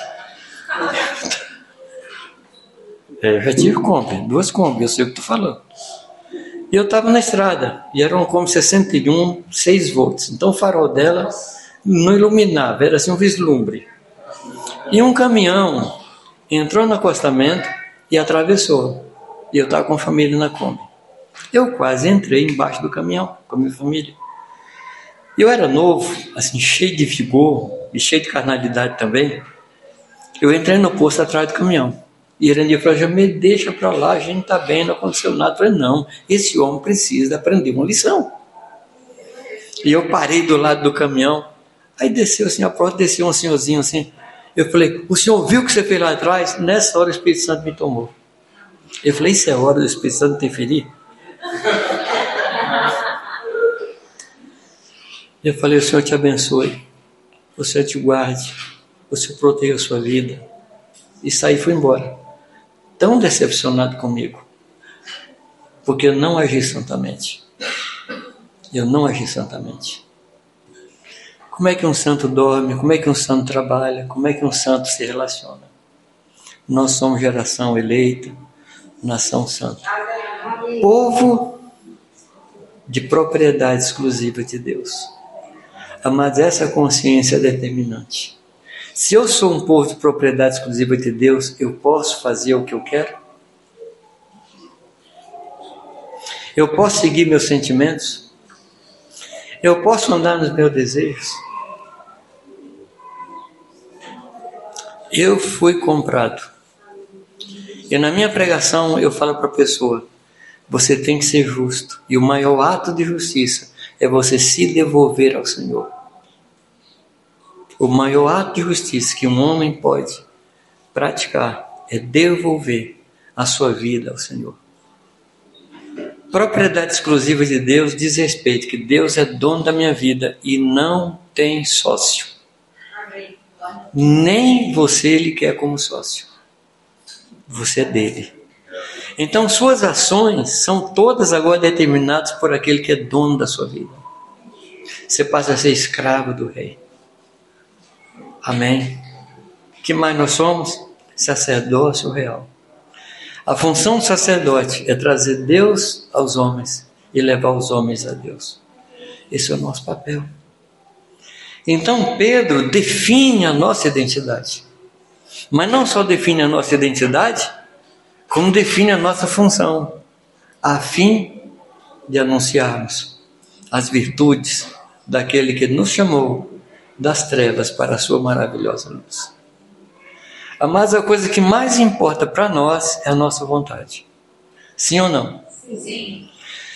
É, já tive Kombi, duas Kombi, eu sei o que estou falando. E eu estava na estrada, e era um Kombi 61, 6 volts. Então o farol dela não iluminava, era assim um vislumbre. E um caminhão entrou no acostamento e atravessou. E eu estava com a família na Kombi. Eu quase entrei embaixo do caminhão com a minha família. Eu era novo, assim, cheio de vigor e cheio de carnalidade também. Eu entrei no posto atrás do caminhão. E Irania falou, já me deixa para lá, a gente está bem, não aconteceu nada. Eu falei, não, esse homem precisa aprender uma lição. E eu parei do lado do caminhão, aí desceu assim, a porta desceu um senhorzinho assim. Eu falei, o senhor viu o que você fez lá atrás? Nessa hora o Espírito Santo me tomou. Eu falei, isso é hora do Espírito Santo interferir? Eu falei, o Senhor te abençoe, o Senhor te guarde, o Senhor proteja a sua vida. E saí e fui embora. Tão decepcionado comigo, porque eu não agi santamente. Eu não agi santamente. Como é que um santo dorme? Como é que um santo trabalha? Como é que um santo se relaciona? Nós somos geração eleita, nação santa. Povo de propriedade exclusiva de Deus. Mas essa consciência é determinante. Se eu sou um povo de propriedade exclusiva de Deus, eu posso fazer o que eu quero? Eu posso seguir meus sentimentos? Eu posso andar nos meus desejos? Eu fui comprado. E na minha pregação eu falo para a pessoa: você tem que ser justo. E o maior ato de justiça é você se devolver ao Senhor. O maior ato de justiça que um homem pode praticar é devolver a sua vida ao Senhor. Propriedade exclusiva de Deus diz respeito que Deus é dono da minha vida e não tem sócio. Nem você ele quer como sócio. Você é dele. Então, suas ações são todas agora determinadas por aquele que é dono da sua vida. Você passa a ser escravo do rei. Amém? que mais nós somos? Sacerdócio real. A função do sacerdote é trazer Deus aos homens e levar os homens a Deus. Esse é o nosso papel. Então Pedro define a nossa identidade. Mas não só define a nossa identidade, como define a nossa função, a fim de anunciarmos as virtudes daquele que nos chamou das trevas para a sua maravilhosa luz. Mas a coisa que mais importa para nós é a nossa vontade. Sim ou não? Sim.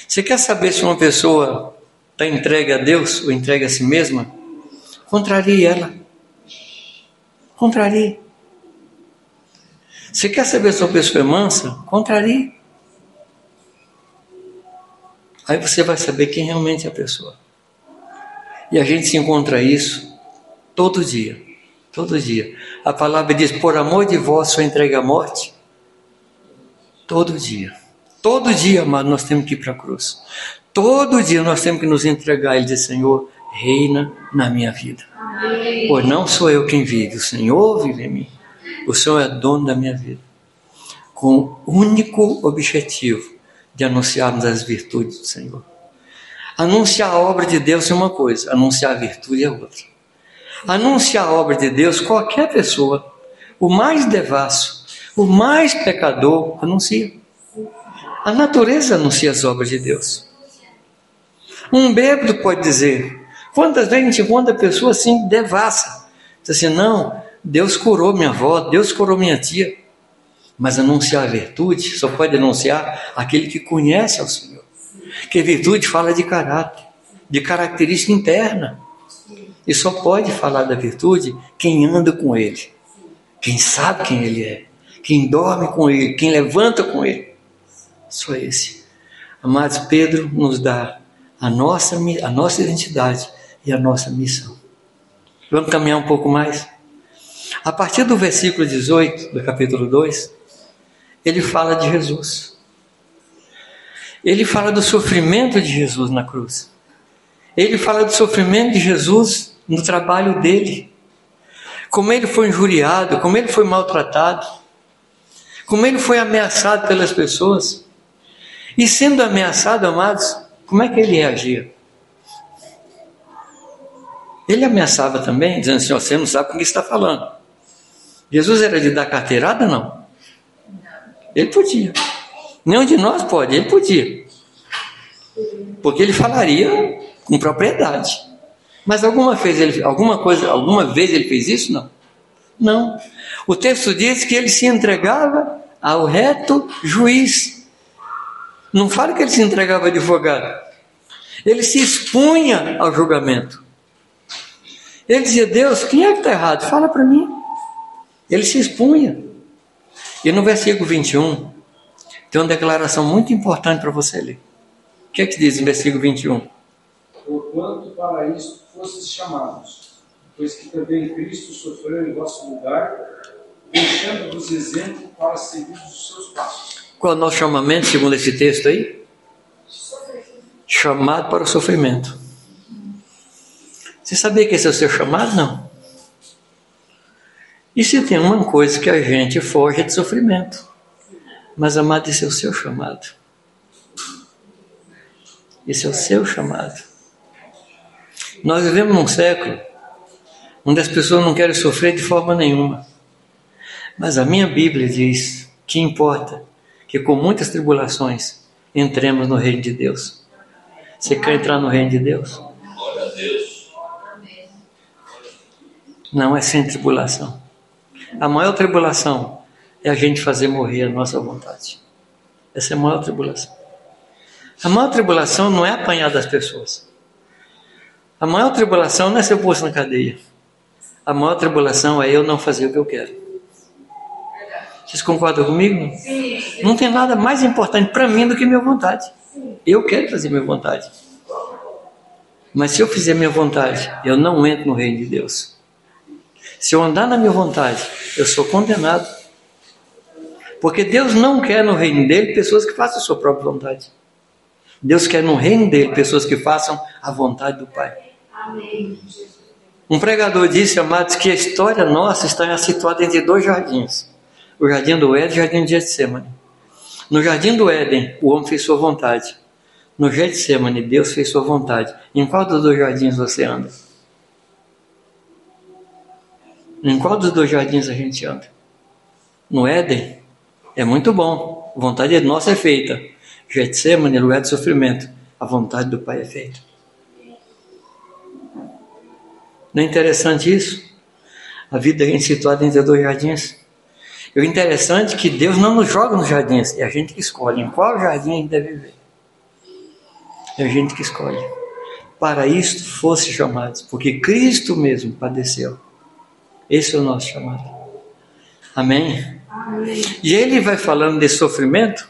Você quer saber se uma pessoa está entregue a Deus ou entregue a si mesma? Contrarie ela. Contrarie. Você quer saber se uma pessoa é mansa? Contrarie. Aí você vai saber quem realmente é a pessoa. E a gente se encontra isso todo dia. Todo dia. A palavra diz: por amor de vós sou entregue à morte. Todo dia. Todo dia, amado, nós temos que ir para a cruz. Todo dia nós temos que nos entregar e dizer: Senhor, reina na minha vida. Amém. Pois não sou eu quem vive, o Senhor vive em mim. O Senhor é dono da minha vida. Com o único objetivo de anunciarmos as virtudes do Senhor. Anunciar a obra de Deus é uma coisa, anunciar a virtude é outra. Anunciar a obra de Deus, qualquer pessoa, o mais devasso, o mais pecador, anuncia. A natureza anuncia as obras de Deus. Um bêbado pode dizer, quantas vezes a gente encontra pessoa assim, devassa, diz assim, não, Deus curou minha avó, Deus curou minha tia. Mas anunciar a virtude só pode anunciar aquele que conhece ao Senhor. Que virtude fala de caráter, de característica interna. E só pode falar da virtude quem anda com Ele, quem sabe quem Ele é, quem dorme com Ele, quem levanta com Ele. Só esse. Amados, Pedro nos dá a nossa, a nossa identidade e a nossa missão. Vamos caminhar um pouco mais? A partir do versículo 18 do capítulo 2, ele fala de Jesus. Ele fala do sofrimento de Jesus na cruz. Ele fala do sofrimento de Jesus no trabalho dele. Como ele foi injuriado, como ele foi maltratado, como ele foi ameaçado pelas pessoas. E sendo ameaçado, amados, como é que ele reagia? Ele ameaçava também, dizendo assim: você não sabe com que está falando. Jesus era de dar carteirada? Não. Ele podia. Nenhum de nós pode, ele podia. Porque ele falaria com propriedade. Mas alguma vez ele, alguma coisa, alguma vez ele fez isso? Não. Não. O texto diz que ele se entregava ao reto juiz. Não fala que ele se entregava advogado. Ele se expunha ao julgamento. Ele dizia: Deus, quem é que está errado? Fala para mim. Ele se expunha. E no versículo 21, tem uma declaração muito importante para você ler. O que é que diz em versículo 21? Porquanto para isto fostes chamados, pois que também Cristo sofreu em vosso lugar, deixando-vos exemplo para seguir os seus passos. Qual é o nosso chamamento, segundo esse texto aí? Chamado para o sofrimento. Você sabia que esse é o seu chamado? Não. E se tem uma coisa que a gente foge é de sofrimento. Mas, amado, esse é o seu chamado. Esse é o seu chamado. Nós vivemos num século onde as pessoas não querem sofrer de forma nenhuma. Mas a minha Bíblia diz que importa que com muitas tribulações entremos no reino de Deus. Você quer entrar no reino de Deus? Glória a Deus. Não é sem tribulação. A maior tribulação é a gente fazer morrer a nossa vontade. Essa é a maior tribulação. A maior tribulação não é apanhar das pessoas. A maior tribulação não é ser posto na cadeia. A maior tribulação é eu não fazer o que eu quero. Vocês concordam comigo? Sim. Não tem nada mais importante para mim do que minha vontade. Eu quero fazer minha vontade. Mas se eu fizer minha vontade, eu não entro no reino de Deus. Se eu andar na minha vontade, eu sou condenado. Porque Deus não quer no reino dele pessoas que façam a sua própria vontade. Deus quer no reino dele pessoas que façam a vontade do Pai. Um pregador disse, amados, que a história nossa está situada entre dois jardins: o jardim do Éden e o jardim de Getsemane. No jardim do Éden, o homem fez sua vontade. No Getsemane, Deus fez sua vontade. Em qual dos dois jardins você anda? Em qual dos dois jardins a gente anda? No Éden? É muito bom. A vontade nossa é feita. Getsemane, lugar de sofrimento. A vontade do Pai é feita. Não é interessante isso? A vida a gente situada entre dois jardins. E o interessante é que Deus não nos joga nos jardins, é a gente que escolhe em qual jardim a gente deve viver. É a gente que escolhe. Para isto fosse chamados, porque Cristo mesmo padeceu. Esse é o nosso chamado. Amém? Amém? E ele vai falando de sofrimento,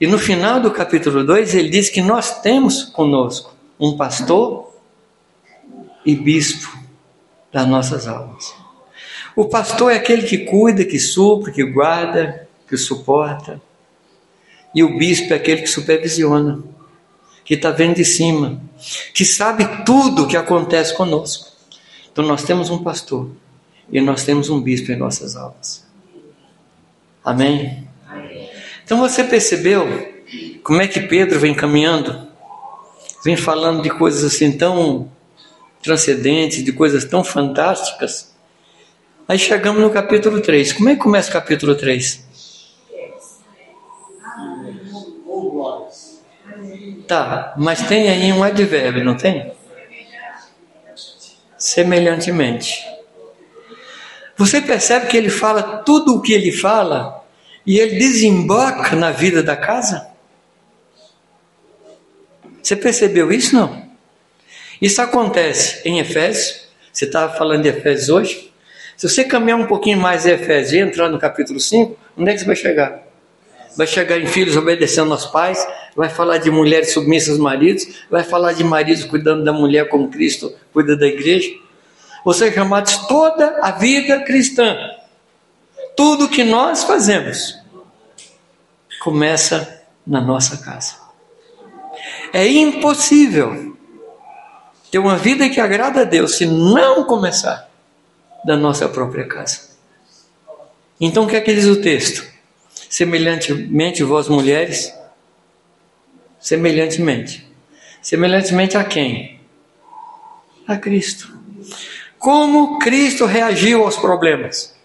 e no final do capítulo 2 ele diz que nós temos conosco um pastor e bispo das nossas almas. O pastor é aquele que cuida, que supre, que guarda, que suporta. E o bispo é aquele que supervisiona, que está vendo de cima, que sabe tudo o que acontece conosco. Então nós temos um pastor e nós temos um bispo em nossas almas. Amém? Então você percebeu como é que Pedro vem caminhando? Vem falando de coisas assim tão transcendentes, de coisas tão fantásticas. Aí chegamos no capítulo 3. Como é que começa o capítulo 3? Tá, mas tem aí um advérbio, não tem? Semelhantemente. Você percebe que ele fala tudo o que ele fala e ele desemboca na vida da casa? Você percebeu isso não? Isso acontece em Efésios. Você estava falando de Efésios hoje. Se você caminhar um pouquinho mais em Efésios e entrar no capítulo 5, onde é que você vai chegar? Vai chegar em filhos obedecendo aos pais, vai falar de mulheres submissas aos maridos, vai falar de maridos cuidando da mulher como Cristo cuida da igreja. Vocês chamados toda a vida cristã. Tudo que nós fazemos começa na nossa casa. É impossível ter uma vida que agrada a Deus se não começar da nossa própria casa. Então o que é que diz o texto? Semelhantemente, vós mulheres, semelhantemente. Semelhantemente a quem? A Cristo. Como Cristo reagiu aos problemas?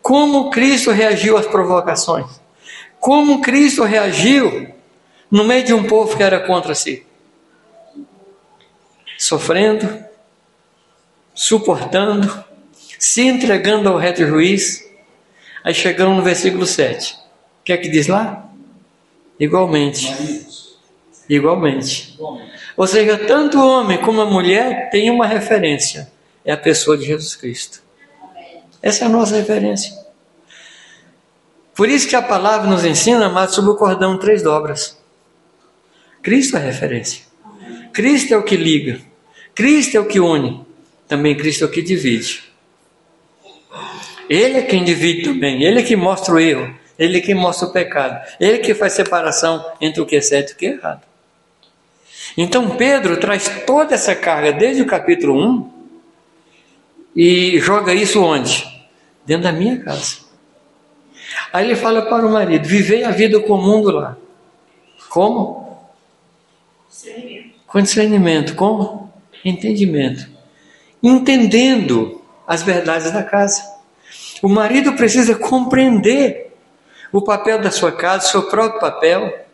Como Cristo reagiu às provocações? Como Cristo reagiu no meio de um povo que era contra si? Sofrendo, suportando, se entregando ao reto juiz. Aí chegamos no versículo 7. O que é que diz lá? Igualmente. Igualmente. Ou seja, tanto o homem como a mulher têm uma referência. É a pessoa de Jesus Cristo. Essa é a nossa referência. Por isso que a palavra nos ensina, amado, sobre o cordão três dobras. Cristo é a referência. Cristo é o que liga. Cristo é o que une. Também Cristo é o que divide. Ele é quem divide também. Ele é que mostra o erro. Ele é que mostra o pecado. Ele é que faz separação entre o que é certo e o que é errado. Então Pedro traz toda essa carga desde o capítulo 1 e joga isso onde? Dentro da minha casa. Aí ele fala para o marido: vivei a vida com o mundo lá. Como? Discernimento. Com discernimento. Como? Entendimento. Entendendo as verdades da casa. O marido precisa compreender o papel da sua casa, o seu próprio papel.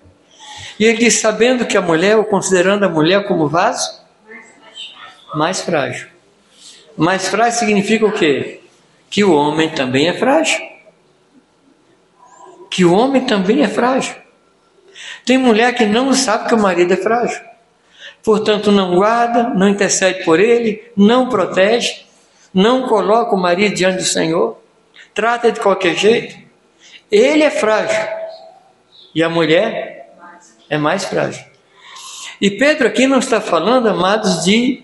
E ele diz: sabendo que a mulher, ou considerando a mulher como vaso, mais frágil. Mais frágil significa o quê? Que o homem também é frágil. Que o homem também é frágil. Tem mulher que não sabe que o marido é frágil. Portanto, não guarda, não intercede por ele, não protege, não coloca o marido diante do Senhor, trata de qualquer jeito. Ele é frágil. E a mulher é mais frágil. E Pedro aqui não está falando, amados, de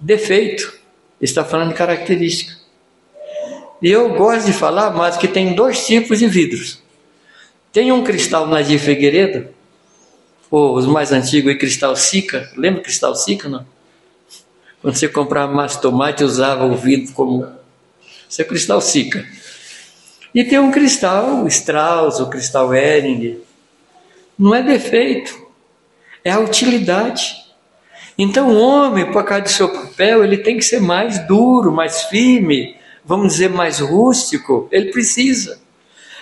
defeito está falando de característica. E eu gosto de falar, mas que tem dois tipos de vidros. Tem um cristal Nadir Figueiredo, ou os mais antigos, e cristal Sica. Lembra cristal Sica, não? Quando você comprava mais tomate, usava o vidro como. Isso é cristal Sica. E tem um cristal Strauss, o cristal Ehring. Não é defeito, é a utilidade. Então, o homem, por causa do seu papel, ele tem que ser mais duro, mais firme, vamos dizer, mais rústico. Ele precisa.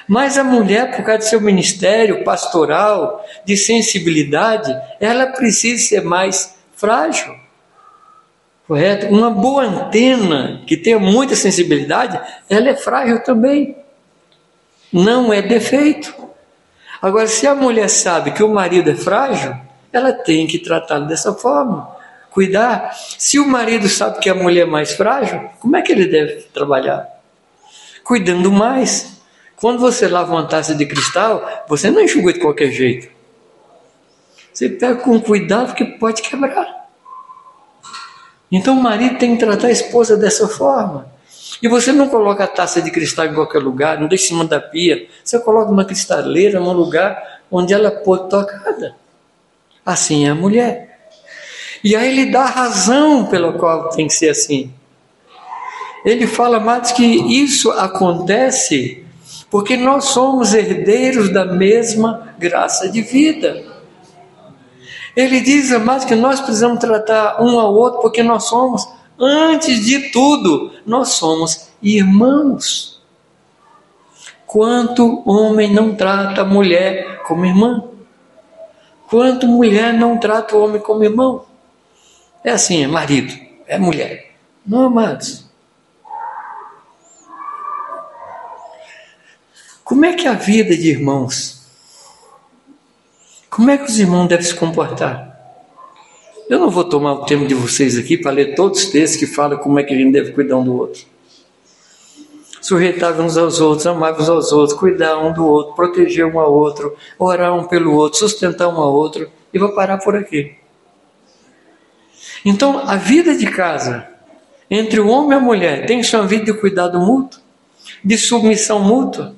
Mas a mulher, por causa do seu ministério pastoral, de sensibilidade, ela precisa ser mais frágil. Correto? Uma boa antena que tenha muita sensibilidade, ela é frágil também. Não é defeito. Agora, se a mulher sabe que o marido é frágil, ela tem que tratá-lo dessa forma. Cuidar. Se o marido sabe que a mulher é mais frágil, como é que ele deve trabalhar? Cuidando mais. Quando você lava uma taça de cristal, você não enxuga de qualquer jeito. Você pega com cuidado porque pode quebrar. Então o marido tem que tratar a esposa dessa forma. E você não coloca a taça de cristal em qualquer lugar, não deixa em cima da pia. Você coloca uma cristaleira num lugar onde ela pode tocada. Assim é a mulher. E aí ele dá a razão pela qual tem que ser assim. Ele fala mais que isso acontece porque nós somos herdeiros da mesma graça de vida. Ele diz mais que nós precisamos tratar um ao outro porque nós somos, antes de tudo, nós somos irmãos. Quanto homem não trata a mulher como irmã? Quanto mulher não trata o homem como irmão? É assim, é marido, é mulher. Não, amados. Como é que é a vida de irmãos? Como é que os irmãos devem se comportar? Eu não vou tomar o tempo de vocês aqui para ler todos os textos que falam como é que a gente deve cuidar um do outro sujeitar uns aos outros, amar uns aos outros, cuidar um do outro, proteger um ao outro, orar um pelo outro, sustentar um ao outro, e vou parar por aqui. Então, a vida de casa, entre o homem e a mulher, tem sua vida de cuidado mútuo, de submissão mútua,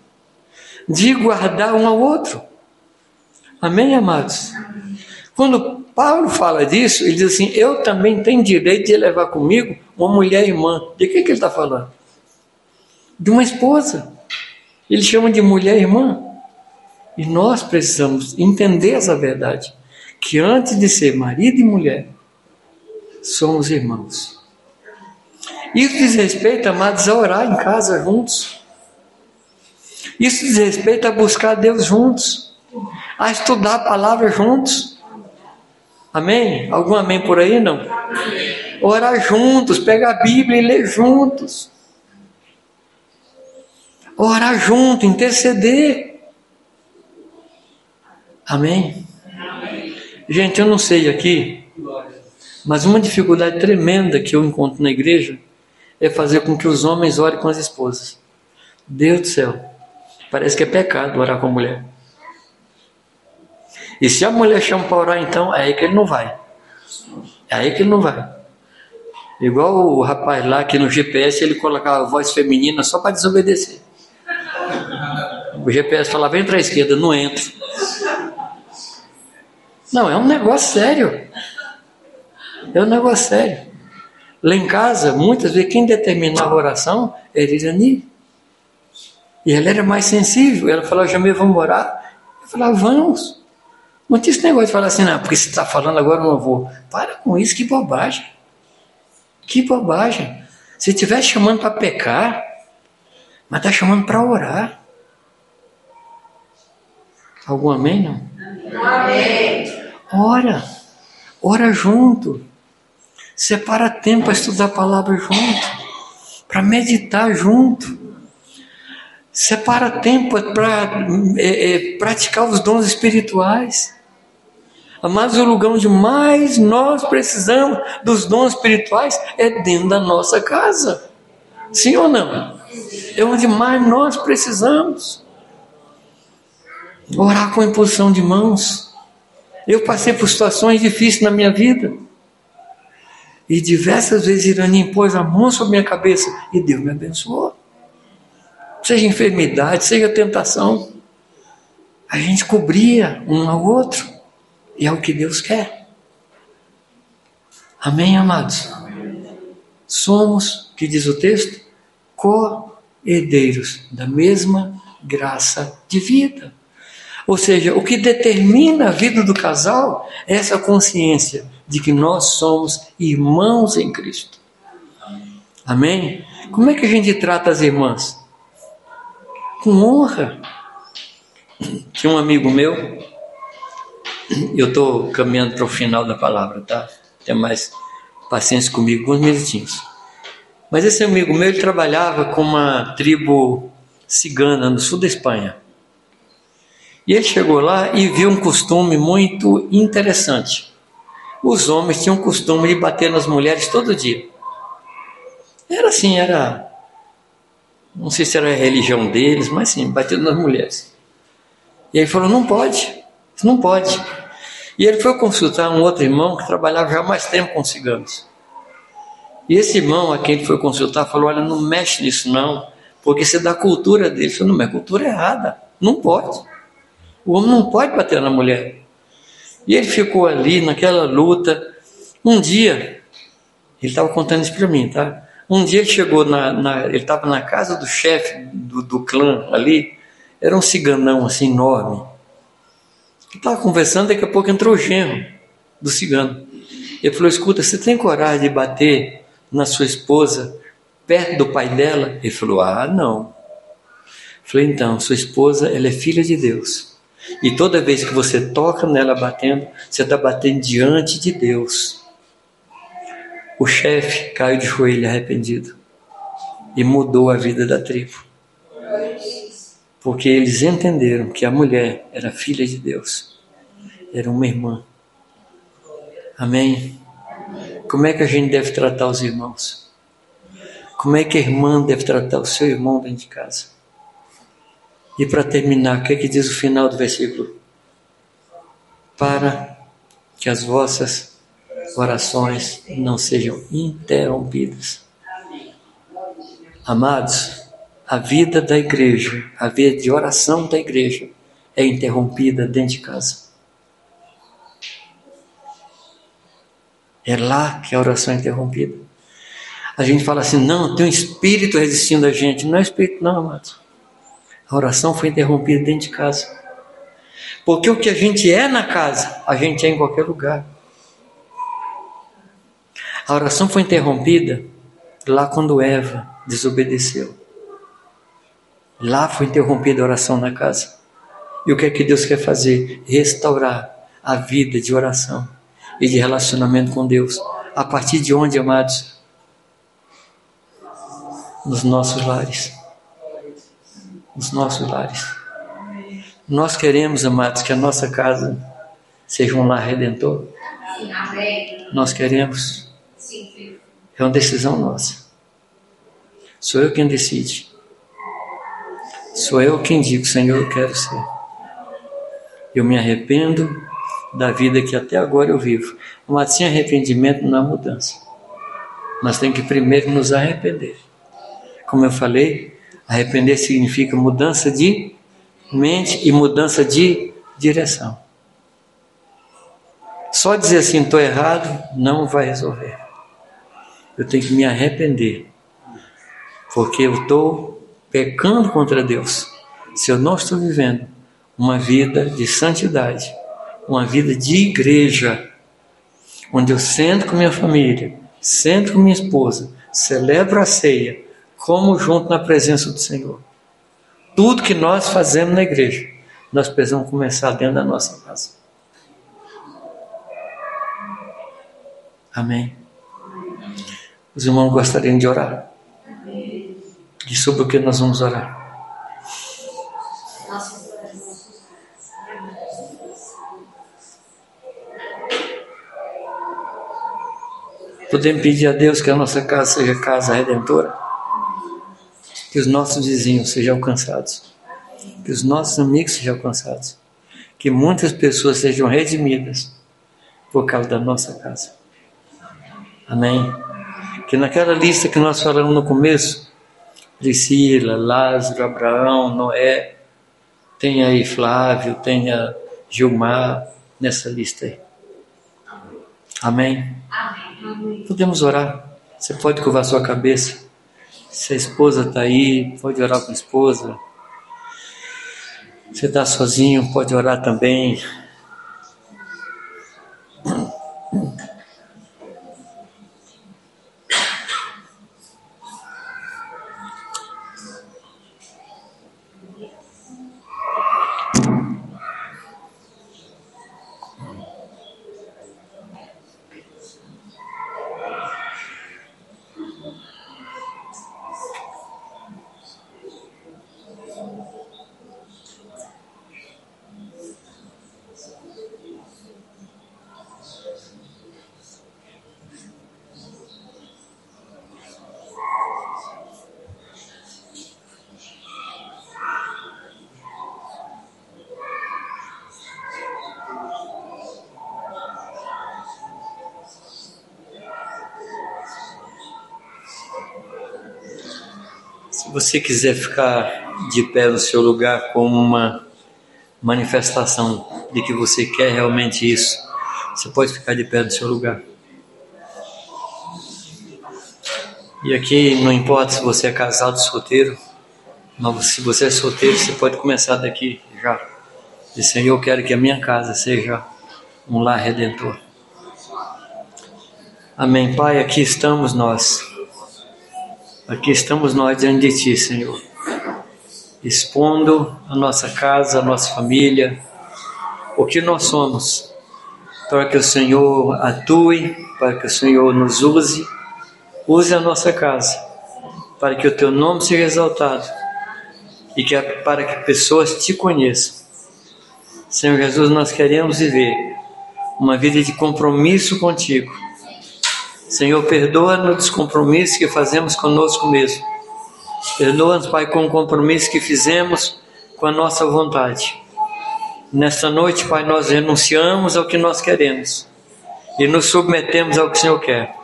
de guardar um ao outro. Amém, amados? Quando Paulo fala disso, ele diz assim: Eu também tenho direito de levar comigo uma mulher irmã. De que, que ele está falando? de uma esposa. Ele chama de mulher irmã. E nós precisamos entender essa verdade, que antes de ser marido e mulher, somos irmãos. Isso diz respeito, amados, a orar em casa juntos. Isso diz respeito a buscar Deus juntos, a estudar a palavra juntos. Amém? Algum amém por aí? Não? Orar juntos, pegar a Bíblia e ler juntos. Orar junto, interceder. Amém? Amém? Gente, eu não sei aqui, mas uma dificuldade tremenda que eu encontro na igreja é fazer com que os homens orem com as esposas. Deus do céu, parece que é pecado orar com a mulher. E se a mulher chama para orar, então é aí que ele não vai. É aí que ele não vai. Igual o rapaz lá que no GPS ele colocava a voz feminina só para desobedecer. O GPS falava, vem para a esquerda, não entro. Não, é um negócio sério. É um negócio sério. Lá em casa, muitas vezes, quem determinava a oração era Irani. E ela era mais sensível. Ela falava, Jamê, vamos orar? Eu falava, vamos. Não tinha esse negócio de falar assim, não, porque você está falando agora eu não vou. Para com isso, que bobagem. Que bobagem. Se estiver chamando para pecar, mas está chamando para orar. Algum amém, não? Amém. Ora. Ora junto. Separa tempo para estudar a palavra junto. Para meditar junto. Separa tempo para é, é, praticar os dons espirituais. Mas o lugar onde mais nós precisamos dos dons espirituais é dentro da nossa casa. Sim ou não? É onde mais nós precisamos. Orar com imposição de mãos. Eu passei por situações difíceis na minha vida. E diversas vezes Irani impôs a mão sobre minha cabeça e Deus me abençoou. Seja enfermidade, seja tentação. A gente cobria um ao outro. E é o que Deus quer. Amém, amados? Somos, que diz o texto, co-herdeiros da mesma graça de vida. Ou seja, o que determina a vida do casal é essa consciência de que nós somos irmãos em Cristo. Amém? Como é que a gente trata as irmãs? Com honra. Tinha um amigo meu, eu estou caminhando para o final da palavra, tá? Tenha mais paciência comigo, alguns minutinhos. Mas esse amigo meu, ele trabalhava com uma tribo cigana no sul da Espanha. E ele chegou lá e viu um costume muito interessante. Os homens tinham o costume de bater nas mulheres todo dia. Era assim, era. Não sei se era a religião deles, mas sim, batendo nas mulheres. E ele falou: não pode. Não pode. E ele foi consultar um outro irmão que trabalhava já há mais tempo com ciganos. E esse irmão a quem ele foi consultar falou: Olha, não mexe nisso não, porque isso é da cultura dele. Ele falou: Não, é cultura errada, não pode. O homem não pode bater na mulher. E ele ficou ali naquela luta. Um dia, ele estava contando isso para mim, tá? Um dia ele chegou na, na ele estava na casa do chefe do, do clã ali, era um ciganão assim enorme estava conversando, daqui a pouco entrou o genro do cigano. Ele falou: Escuta, você tem coragem de bater na sua esposa perto do pai dela? Ele falou: Ah, não. Falei: Então, sua esposa, ela é filha de Deus. E toda vez que você toca nela batendo, você está batendo diante de Deus. O chefe caiu de joelho arrependido e mudou a vida da tribo porque eles entenderam que a mulher era filha de Deus, era uma irmã. Amém? Como é que a gente deve tratar os irmãos? Como é que a irmã deve tratar o seu irmão dentro de casa? E para terminar, o que é que diz o final do versículo? Para que as vossas orações não sejam interrompidas. Amados, a vida da igreja, a vida de oração da igreja é interrompida dentro de casa. É lá que a oração é interrompida. A gente fala assim, não, tem um espírito resistindo a gente. Não é espírito, não, amados. A oração foi interrompida dentro de casa. Porque o que a gente é na casa, a gente é em qualquer lugar. A oração foi interrompida lá quando Eva desobedeceu. Lá foi interrompida a oração na casa. E o que é que Deus quer fazer? Restaurar a vida de oração e de relacionamento com Deus A partir de onde, amados? Nos nossos lares. Nos nossos lares. Nós queremos, amados, que a nossa casa seja um lar redentor. Nós queremos. É uma decisão nossa. Sou eu quem decide. Sou eu quem digo, Senhor, eu quero ser. Eu me arrependo da vida que até agora eu vivo. Mas sem arrependimento não há mudança. Nós temos que primeiro nos arrepender. Como eu falei, arrepender significa mudança de mente e mudança de direção. Só dizer assim, estou errado, não vai resolver. Eu tenho que me arrepender, porque eu estou pecando contra Deus. Se eu não estou vivendo uma vida de santidade, uma vida de igreja, onde eu sento com minha família, sento com minha esposa, celebro a ceia, como junto na presença do Senhor. Tudo que nós fazemos na igreja, nós precisamos começar dentro da nossa casa. Amém. Os irmãos gostariam de orar. E sobre o que nós vamos orar? Podemos pedir a Deus que a nossa casa seja casa redentora que os nossos vizinhos sejam alcançados, que os nossos amigos sejam alcançados, que muitas pessoas sejam redimidas por causa da nossa casa. Amém? Que naquela lista que nós falamos no começo, Priscila, Lázaro, Abraão, Noé, tenha aí Flávio, tenha Gilmar nessa lista aí. Amém? Amém. Podemos orar. Você pode curvar sua cabeça. Se a esposa está aí, pode orar com a esposa. Se está sozinho, pode orar também. Você quiser ficar de pé no seu lugar como uma manifestação de que você quer realmente isso, você pode ficar de pé no seu lugar. E aqui não importa se você é casado solteiro, mas se você é solteiro, você pode começar daqui já. Dizer, Senhor, eu quero que a minha casa seja um lar redentor. Amém. Pai, aqui estamos nós Aqui estamos nós diante de Ti, Senhor, expondo a nossa casa, a nossa família, o que nós somos, para que o Senhor atue, para que o Senhor nos use, use a nossa casa, para que o Teu nome seja exaltado e que, para que pessoas Te conheçam. Senhor Jesus, nós queremos viver uma vida de compromisso contigo Senhor, perdoa-nos dos compromissos que fazemos conosco mesmo. Perdoa-nos, Pai, com o compromisso que fizemos com a nossa vontade. Nesta noite, Pai, nós renunciamos ao que nós queremos e nos submetemos ao que o Senhor quer.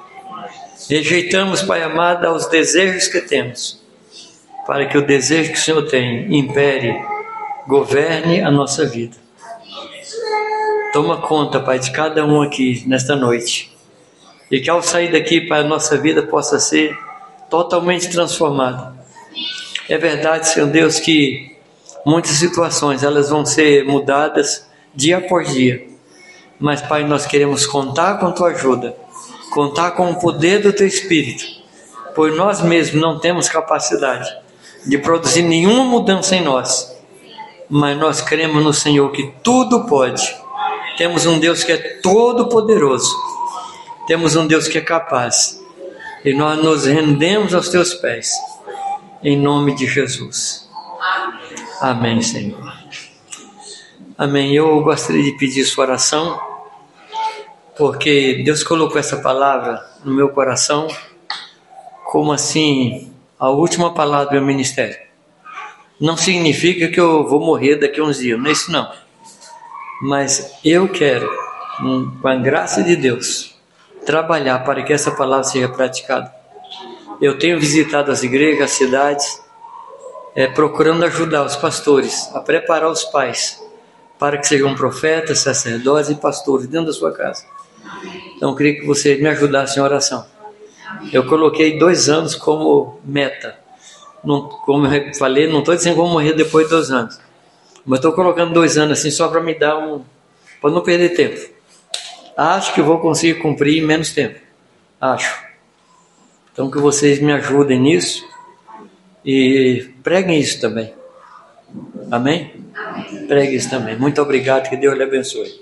Rejeitamos, Pai amado, aos desejos que temos, para que o desejo que o Senhor tem impere, governe a nossa vida. Toma conta, Pai, de cada um aqui nesta noite e que ao sair daqui para a nossa vida possa ser totalmente transformada. É verdade, Senhor Deus, que muitas situações elas vão ser mudadas dia após dia. Mas, Pai, nós queremos contar com tua ajuda, contar com o poder do teu Espírito, pois nós mesmos não temos capacidade de produzir nenhuma mudança em nós. Mas nós cremos no Senhor que tudo pode. Temos um Deus que é todo poderoso Temos um Deus que é capaz. E nós nos rendemos aos teus pés. Em nome de Jesus. Amém, Senhor. Amém. Eu gostaria de pedir sua oração, porque Deus colocou essa palavra no meu coração como assim a última palavra do meu ministério. Não significa que eu vou morrer daqui a uns dias, não é isso não. Mas eu quero, com a graça de Deus, trabalhar para que essa palavra seja praticada. Eu tenho visitado as igrejas, as cidades, é, procurando ajudar os pastores a preparar os pais para que sejam profetas, sacerdotes e pastores dentro da sua casa. Então eu queria que você me ajudasse em oração. Eu coloquei dois anos como meta. Não, como eu falei, não estou dizendo que vou morrer depois de dois anos. Mas estou colocando dois anos assim só para me dar um. para não perder tempo. Acho que vou conseguir cumprir em menos tempo. Acho. Então que vocês me ajudem nisso e preguem isso também. Amém? Amém. Pregue isso também. Muito obrigado, que Deus lhe abençoe.